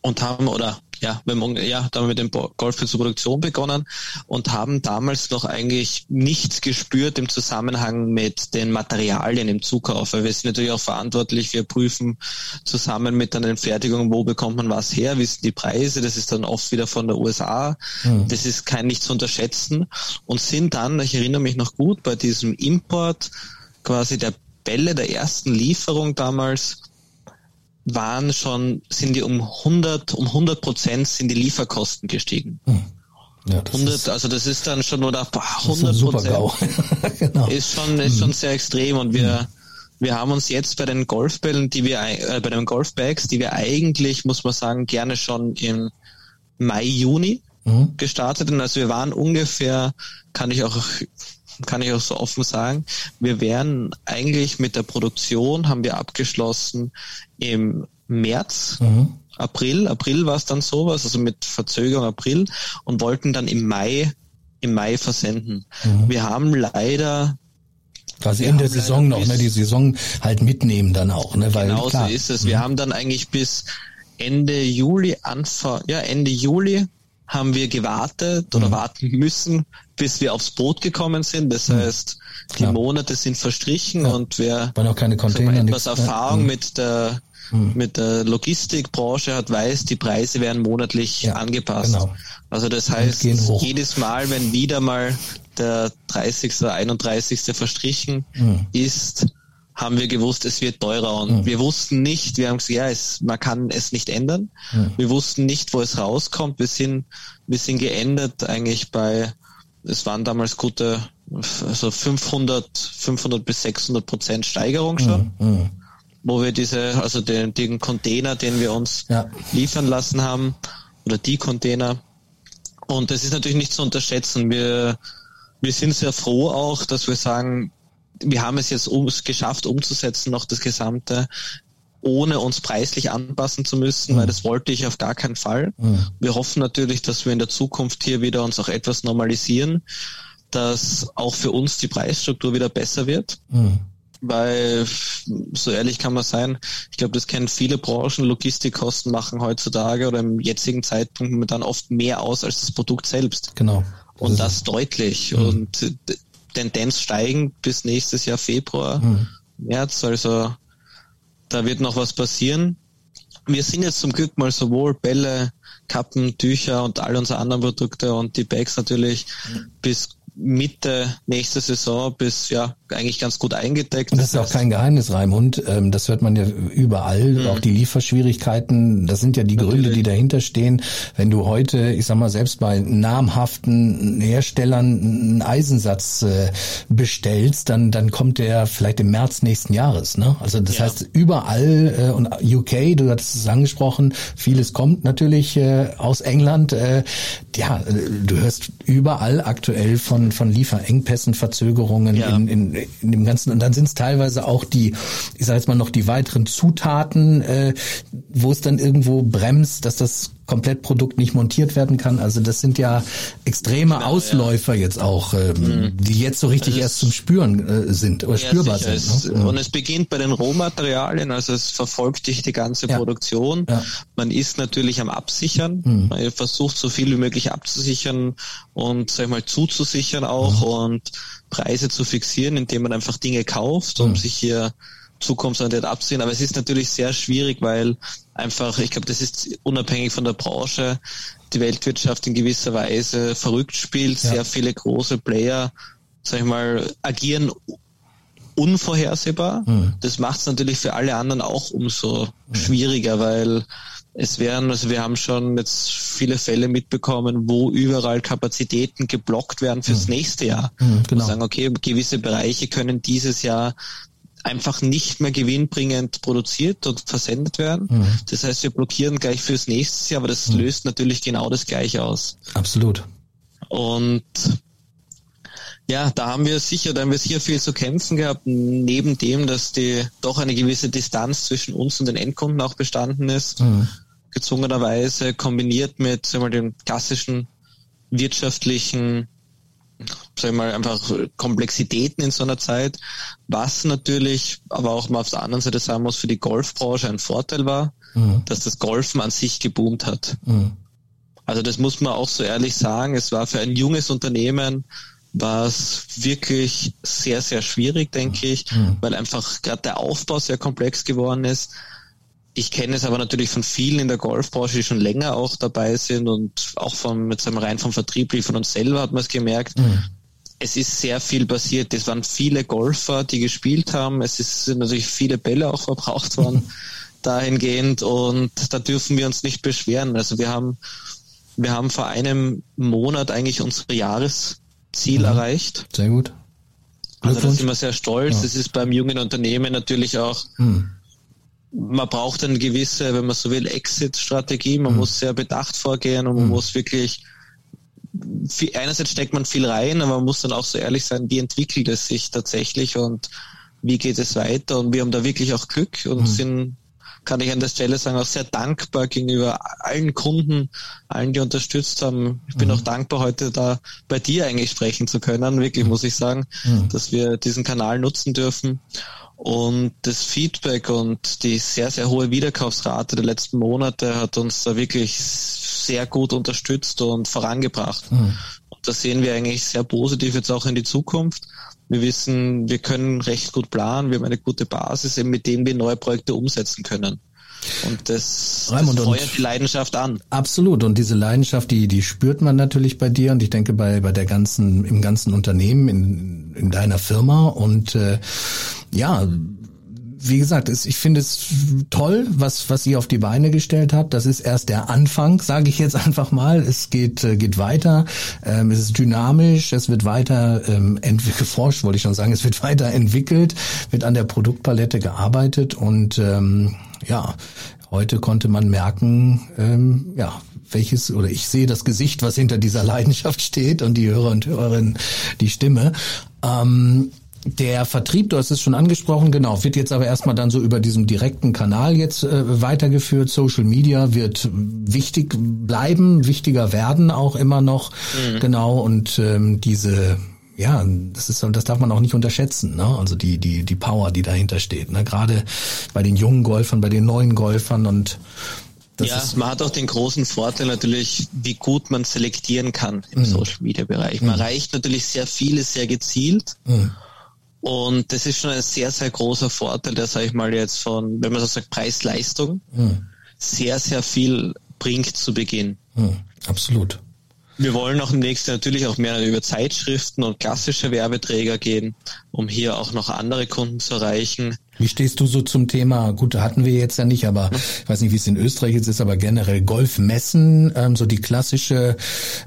und haben oder ja, haben, ja, da haben wir mit dem Golf zur Produktion begonnen und haben damals noch eigentlich nichts gespürt im Zusammenhang mit den Materialien im Zukauf. Weil wir sind natürlich auch verantwortlich, wir prüfen zusammen mit dann den Fertigungen, wo bekommt man was her, wie sind die Preise, das ist dann oft wieder von der USA. Mhm. Das ist kein nicht zu unterschätzen und sind dann, ich erinnere mich noch gut, bei diesem Import quasi der Bälle der ersten Lieferung damals waren schon, sind die um 100, um 100 Prozent sind die Lieferkosten gestiegen. Hm. Ja, 100, ist, also das ist dann schon oder 100 Prozent <laughs> genau. ist schon ist schon hm. sehr extrem und wir hm. wir haben uns jetzt bei den Golfbällen, die wir äh, bei den Golfbags, die wir eigentlich muss man sagen gerne schon im Mai Juni mhm. gestartet und also wir waren ungefähr kann ich auch kann ich auch so offen sagen. Wir wären eigentlich mit der Produktion, haben wir abgeschlossen im März. Mhm. April, April war es dann sowas, also mit Verzögerung April und wollten dann im Mai, im Mai versenden. Mhm. Wir haben leider Quasi in der Saison noch, ne? Die Saison halt mitnehmen dann auch, ne? Weil, genau klar, so ist es. Wir mhm. haben dann eigentlich bis Ende Juli, Anfang, ja, Ende Juli haben wir gewartet oder mhm. warten müssen, bis wir aufs Boot gekommen sind. Das mhm. heißt, die Klar. Monate sind verstrichen ja. und wir Waren auch keine Container, etwas Erfahrung mhm. mit der mhm. mit der Logistikbranche hat, weiß, die Preise werden monatlich ja, angepasst. Genau. Also das heißt, jedes Mal, wenn wieder mal der 30. oder 31. verstrichen mhm. ist, haben wir gewusst, es wird teurer und mhm. wir wussten nicht, wir haben gesagt, ja, es, man kann es nicht ändern. Mhm. Wir wussten nicht, wo es rauskommt. Wir sind, wir sind geendet eigentlich bei, es waren damals gute, also 500, 500 bis 600 Prozent Steigerung schon. Mhm. Wo wir diese, also den, den Container, den wir uns ja. liefern lassen haben, oder die Container. Und das ist natürlich nicht zu unterschätzen. Wir, wir sind sehr froh auch, dass wir sagen, wir haben es jetzt um, geschafft umzusetzen, noch das Gesamte, ohne uns preislich anpassen zu müssen, mhm. weil das wollte ich auf gar keinen Fall. Mhm. Wir hoffen natürlich, dass wir in der Zukunft hier wieder uns auch etwas normalisieren, dass auch für uns die Preisstruktur wieder besser wird. Mhm. Weil, so ehrlich kann man sein, ich glaube, das kennen viele Branchen, Logistikkosten machen heutzutage oder im jetzigen Zeitpunkt dann oft mehr aus als das Produkt selbst. Genau. Und das deutlich. Mhm. Und Tendenz steigend bis nächstes Jahr Februar, mhm. März. Also da wird noch was passieren. Wir sind jetzt zum Glück mal sowohl Bälle, Kappen, Tücher und all unsere anderen Produkte und die Bags natürlich mhm. bis Mitte nächste Saison bis ja eigentlich ganz gut eingedeckt. Und das ist ja auch kein Geheimnis, Raimund. Ähm, das hört man ja überall. Mhm. Auch die Lieferschwierigkeiten, das sind ja die Natürlich. Gründe, die dahinter stehen. Wenn du heute, ich sag mal, selbst bei namhaften Herstellern einen Eisensatz äh, bestellst, dann, dann kommt der vielleicht im März nächsten Jahres. Ne? Also das ja. heißt, überall äh, und UK, du hattest es angesprochen, vieles kommt natürlich äh, aus England. Ja, du hörst überall aktuell von, von Lieferengpässen, Verzögerungen ja. in, in in dem Ganzen. Und dann sind es teilweise auch die, ich sage jetzt mal noch die weiteren Zutaten, äh, wo es dann irgendwo bremst, dass das Komplettprodukt nicht montiert werden kann. Also das sind ja extreme genau, Ausläufer ja. jetzt auch, ähm, mhm. die jetzt so richtig also erst zum Spüren äh, sind oder ja, spürbar sicher. sind. Ne? Und es beginnt bei den Rohmaterialien, also es verfolgt dich die ganze ja. Produktion. Man ist natürlich am Absichern, mhm. man versucht so viel wie möglich abzusichern und sag ich mal zuzusichern auch mhm. und Preise zu fixieren, indem man einfach Dinge kauft, um mhm. sich hier zukunftsorientiert abzusehen. Aber es ist natürlich sehr schwierig, weil einfach, ich glaube, das ist unabhängig von der Branche, die Weltwirtschaft in gewisser Weise verrückt spielt. Ja. Sehr viele große Player, sag ich mal, agieren unvorhersehbar. Mhm. Das macht es natürlich für alle anderen auch umso mhm. schwieriger, weil es wären, also wir haben schon jetzt viele Fälle mitbekommen, wo überall Kapazitäten geblockt werden fürs mhm. nächste Jahr. Mhm, genau. Und sagen, okay, gewisse Bereiche können dieses Jahr einfach nicht mehr gewinnbringend produziert und versendet werden. Mhm. Das heißt, wir blockieren gleich fürs nächste Jahr, aber das mhm. löst natürlich genau das Gleiche aus. Absolut. Und ja, da haben wir sicher, da haben wir sicher viel zu kämpfen gehabt, neben dem, dass die doch eine gewisse Distanz zwischen uns und den Endkunden auch bestanden ist. Mhm gezwungenerweise kombiniert mit sagen wir, den klassischen wirtschaftlichen sagen wir mal, einfach Komplexitäten in so einer Zeit, was natürlich aber auch mal auf der anderen Seite sagen muss, für die Golfbranche ein Vorteil war, mhm. dass das Golfen an sich geboomt hat. Mhm. Also das muss man auch so ehrlich sagen. Es war für ein junges Unternehmen war es wirklich sehr, sehr schwierig, denke ich, mhm. weil einfach gerade der Aufbau sehr komplex geworden ist. Ich kenne es aber natürlich von vielen in der Golfbranche, die schon länger auch dabei sind und auch vom, mit seinem rein vom Vertrieb, wie von uns selber hat man es gemerkt. Mhm. Es ist sehr viel passiert. Es waren viele Golfer, die gespielt haben. Es ist, sind natürlich viele Bälle auch verbraucht worden dahingehend und da dürfen wir uns nicht beschweren. Also wir haben, wir haben vor einem Monat eigentlich unsere Jahresziel mhm. erreicht. Sehr gut. Also da sind wir sehr stolz. Ja. Das ist beim jungen Unternehmen natürlich auch mhm man braucht eine gewisse, wenn man so will, Exit-Strategie. Man mhm. muss sehr bedacht vorgehen und man mhm. muss wirklich viel, einerseits steckt man viel rein, aber man muss dann auch so ehrlich sein, wie entwickelt es sich tatsächlich und wie geht es weiter und wir haben da wirklich auch Glück und mhm. sind kann ich an der Stelle sagen, auch sehr dankbar gegenüber allen Kunden, allen, die unterstützt haben. Ich bin mhm. auch dankbar, heute da bei dir eigentlich sprechen zu können, wirklich mhm. muss ich sagen, mhm. dass wir diesen Kanal nutzen dürfen. Und das Feedback und die sehr, sehr hohe Wiederkaufsrate der letzten Monate hat uns da wirklich sehr gut unterstützt und vorangebracht. Mhm. Und da sehen wir eigentlich sehr positiv jetzt auch in die Zukunft. Wir wissen, wir können recht gut planen, wir haben eine gute Basis, mit dem wir neue Projekte umsetzen können. Und das, Raimund, das feuert die Leidenschaft an. Absolut. Und diese Leidenschaft, die, die spürt man natürlich bei dir und ich denke bei, bei der ganzen, im ganzen Unternehmen, in, in deiner Firma. Und äh, ja, wie gesagt, ich finde es toll, was, was ihr auf die Beine gestellt habt. Das ist erst der Anfang, sage ich jetzt <laughs> einfach mal. Es geht, äh, geht weiter. Ähm, es ist dynamisch. Es wird weiter ähm, geforscht, wollte ich schon sagen. Es wird <laughs> weiter entwickelt, wird an der Produktpalette gearbeitet und ähm, ja, heute konnte man merken, ähm, ja, welches, oder ich sehe das Gesicht, was hinter dieser Leidenschaft steht und die Hörer und Hörerinnen die Stimme. Ähm, der Vertrieb, du hast es schon angesprochen, genau, wird jetzt aber erstmal dann so über diesen direkten Kanal jetzt äh, weitergeführt. Social Media wird wichtig bleiben, wichtiger werden auch immer noch. Mhm. Genau, und ähm, diese ja, das ist, das darf man auch nicht unterschätzen, ne? Also die, die, die Power, die dahinter steht, ne? Gerade bei den jungen Golfern, bei den neuen Golfern und das ja, man hat auch den großen Vorteil natürlich, wie gut man selektieren kann im mhm. Social Media Bereich. Man mhm. erreicht natürlich sehr viele, sehr gezielt. Mhm. Und das ist schon ein sehr, sehr großer Vorteil, der, sage ich mal, jetzt von, wenn man so sagt, Preis-Leistung, mhm. sehr, sehr viel bringt zu Beginn. Mhm, absolut. Wir wollen auch im nächsten natürlich auch mehr über Zeitschriften und klassische Werbeträger gehen, um hier auch noch andere Kunden zu erreichen. Wie stehst du so zum Thema, gut, hatten wir jetzt ja nicht, aber ich weiß nicht, wie es in Österreich jetzt ist, aber generell Golfmessen, ähm, so die klassische,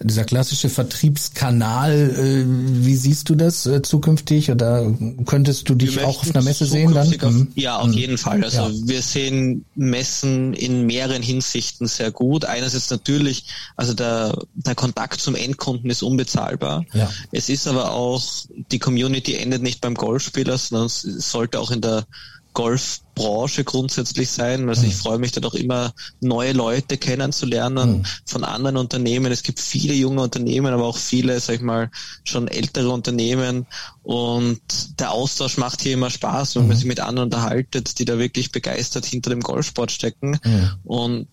dieser klassische Vertriebskanal, äh, wie siehst du das äh, zukünftig oder könntest du dich auch auf einer Messe sehen dann? Auf, mhm. ja, auf mhm. jeden Fall. Also ja. wir sehen Messen in mehreren Hinsichten sehr gut. Einerseits natürlich, also der, der Kontakt zum Endkunden ist unbezahlbar. Ja. Es ist aber auch, die Community endet nicht beim Golfspieler, sondern es sollte auch in der Golfbranche grundsätzlich sein. Also ich mhm. freue mich da doch immer, neue Leute kennenzulernen mhm. von anderen Unternehmen. Es gibt viele junge Unternehmen, aber auch viele, sag ich mal, schon ältere Unternehmen. Und der Austausch macht hier immer Spaß, wenn mhm. man sich mit anderen unterhaltet, die da wirklich begeistert hinter dem Golfsport stecken. Mhm. Und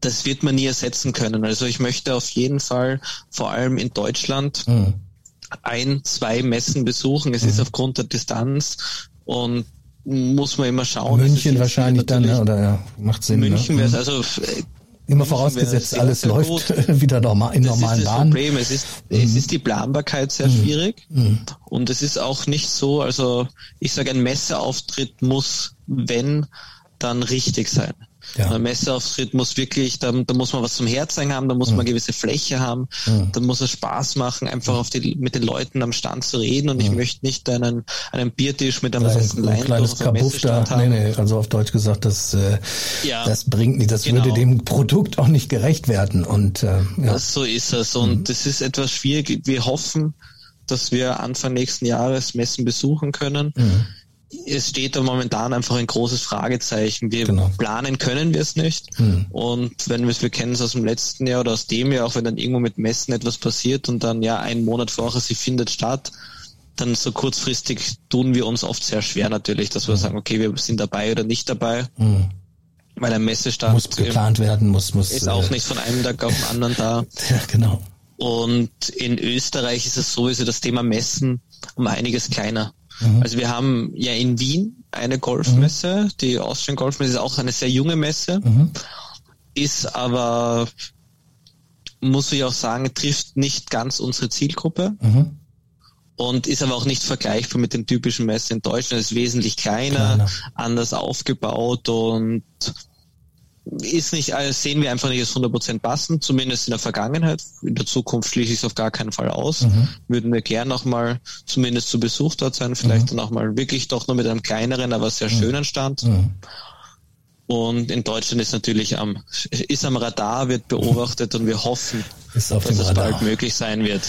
das wird man nie ersetzen können. Also ich möchte auf jeden Fall vor allem in Deutschland mhm. ein, zwei Messen besuchen. Es ist mhm. aufgrund der Distanz und muss man immer schauen. München wahrscheinlich dann, oder ja, macht Sinn. München ne? wäre also äh, immer vorausgesetzt, alles läuft gut. <laughs> wieder normal in das normalen ist das Bahnen. Problem. Es ist, mhm. es ist die Planbarkeit sehr mhm. schwierig mhm. und es ist auch nicht so, also ich sage, ein Messeauftritt muss, wenn, dann richtig sein. Ja. Ein Messeauftritt muss wirklich, da, da muss man was zum Herzeigen haben, da muss mhm. man eine gewisse Fläche haben, mhm. da muss es Spaß machen, einfach auf die, mit den Leuten am Stand zu reden und mhm. ich möchte nicht einen, einen Biertisch mit einem festen Lein kleines Kabuff da, nee, nee, also auf Deutsch gesagt, das, äh, ja. das bringt nicht, das genau. würde dem Produkt auch nicht gerecht werden und äh, ja. Das, so ist es und mhm. das ist etwas schwierig. Wir hoffen, dass wir Anfang nächsten Jahres Messen besuchen können. Mhm es steht da momentan einfach ein großes Fragezeichen. Wir genau. planen können wir es nicht. Mhm. Und wenn wir es, wir kennen es aus dem letzten Jahr oder aus dem Jahr, auch wenn dann irgendwo mit Messen etwas passiert und dann ja einen Monat vorher sie findet statt, dann so kurzfristig tun wir uns oft sehr schwer natürlich, dass wir mhm. sagen, okay, wir sind dabei oder nicht dabei. Mhm. Weil ein Messestand muss geplant werden, muss, muss ist auch äh, nicht von einem Tag auf den anderen da. <laughs> Ja, genau. Und in Österreich ist es sowieso das Thema Messen um einiges kleiner. Mhm. Also wir haben ja in Wien eine Golfmesse, mhm. die Austrian Golfmesse ist auch eine sehr junge Messe, mhm. ist aber, muss ich auch sagen, trifft nicht ganz unsere Zielgruppe mhm. und ist aber auch nicht vergleichbar mit den typischen Messen in Deutschland. Ist wesentlich kleiner, Kleiner. anders aufgebaut und ist nicht, also sehen wir einfach nicht als 100% passend, zumindest in der Vergangenheit. In der Zukunft schließe ich es auf gar keinen Fall aus. Mhm. Würden wir gern noch mal zumindest zu Besuch dort sein, vielleicht mhm. dann auch mal wirklich doch nur mit einem kleineren, aber sehr mhm. schönen Stand. Mhm. Und in Deutschland ist natürlich am, ist am Radar, wird beobachtet und wir hoffen, dass es bald möglich sein wird.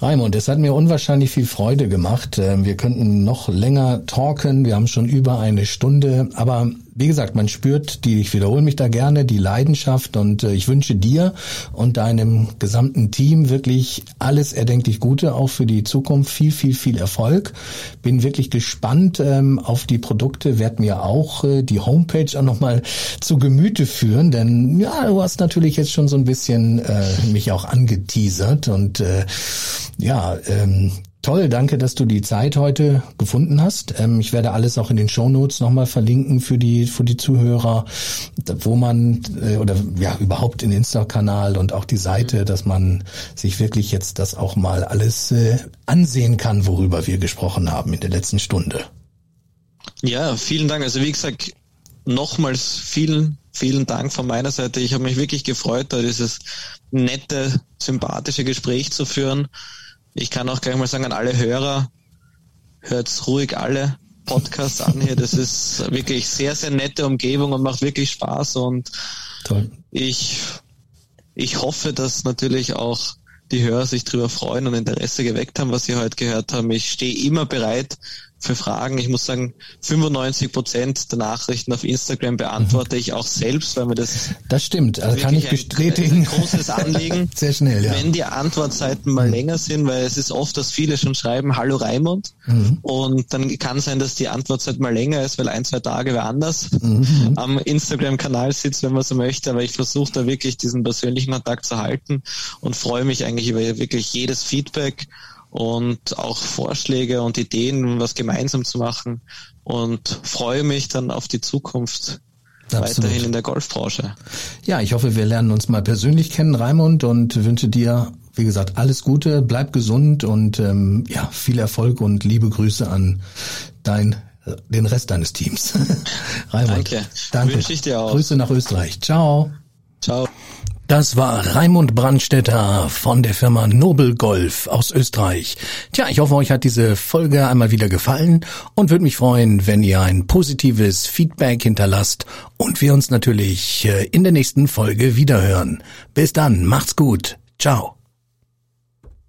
Raimund, es hat mir unwahrscheinlich viel Freude gemacht. Ähm, wir könnten noch länger talken. Wir haben schon über eine Stunde. Aber wie gesagt, man spürt die, ich wiederhole mich da gerne, die Leidenschaft und äh, ich wünsche dir und deinem gesamten Team wirklich alles erdenklich Gute, auch für die Zukunft. Viel, viel, viel Erfolg. Bin wirklich gespannt ähm, auf die Produkte, werd mir auch äh, die Homepage auch nochmal zu Gemüte führen, denn ja, du hast natürlich jetzt schon so ein bisschen äh, mich auch angeteasert und äh, ja, ähm, Toll, danke, dass du die Zeit heute gefunden hast. Ähm, ich werde alles auch in den Shownotes nochmal verlinken für die für die Zuhörer, wo man äh, oder ja überhaupt den Insta-Kanal und auch die Seite, dass man sich wirklich jetzt das auch mal alles äh, ansehen kann, worüber wir gesprochen haben in der letzten Stunde. Ja, vielen Dank. Also wie gesagt, nochmals vielen, vielen Dank von meiner Seite. Ich habe mich wirklich gefreut, da dieses nette, sympathische Gespräch zu führen. Ich kann auch gleich mal sagen an alle Hörer, hört's ruhig alle Podcasts an hier. Das ist wirklich sehr, sehr nette Umgebung und macht wirklich Spaß und Toll. ich, ich hoffe, dass natürlich auch die Hörer sich darüber freuen und Interesse geweckt haben, was sie heute gehört haben. Ich stehe immer bereit, für Fragen. Ich muss sagen, 95 Prozent der Nachrichten auf Instagram beantworte ich auch selbst, weil mir das das stimmt, also kann ich bestätigen. Ein, ein großes Anliegen. <laughs> Sehr schnell, ja. Wenn die Antwortzeiten mal mhm. länger sind, weil es ist oft, dass viele schon schreiben, Hallo Raimund, mhm. und dann kann sein, dass die Antwortzeit mal länger ist, weil ein zwei Tage wer anders mhm. am Instagram-Kanal sitzt, wenn man so möchte. Aber ich versuche da wirklich diesen persönlichen Kontakt zu halten und freue mich eigentlich über wirklich jedes Feedback und auch Vorschläge und Ideen, was gemeinsam zu machen und freue mich dann auf die Zukunft Absolut. weiterhin in der Golfbranche. Ja, ich hoffe, wir lernen uns mal persönlich kennen, Raimund, und wünsche dir, wie gesagt, alles Gute, bleib gesund und ähm, ja, viel Erfolg und liebe Grüße an dein den Rest deines Teams. <laughs> Raimund. Danke. Danke. Wünsche ich dir auch. Grüße nach Österreich. Ciao. Ciao. Das war Raimund Brandstetter von der Firma Nobel Golf aus Österreich. Tja, ich hoffe, euch hat diese Folge einmal wieder gefallen und würde mich freuen, wenn ihr ein positives Feedback hinterlasst und wir uns natürlich äh, in der nächsten Folge wiederhören. Bis dann, macht's gut. Ciao.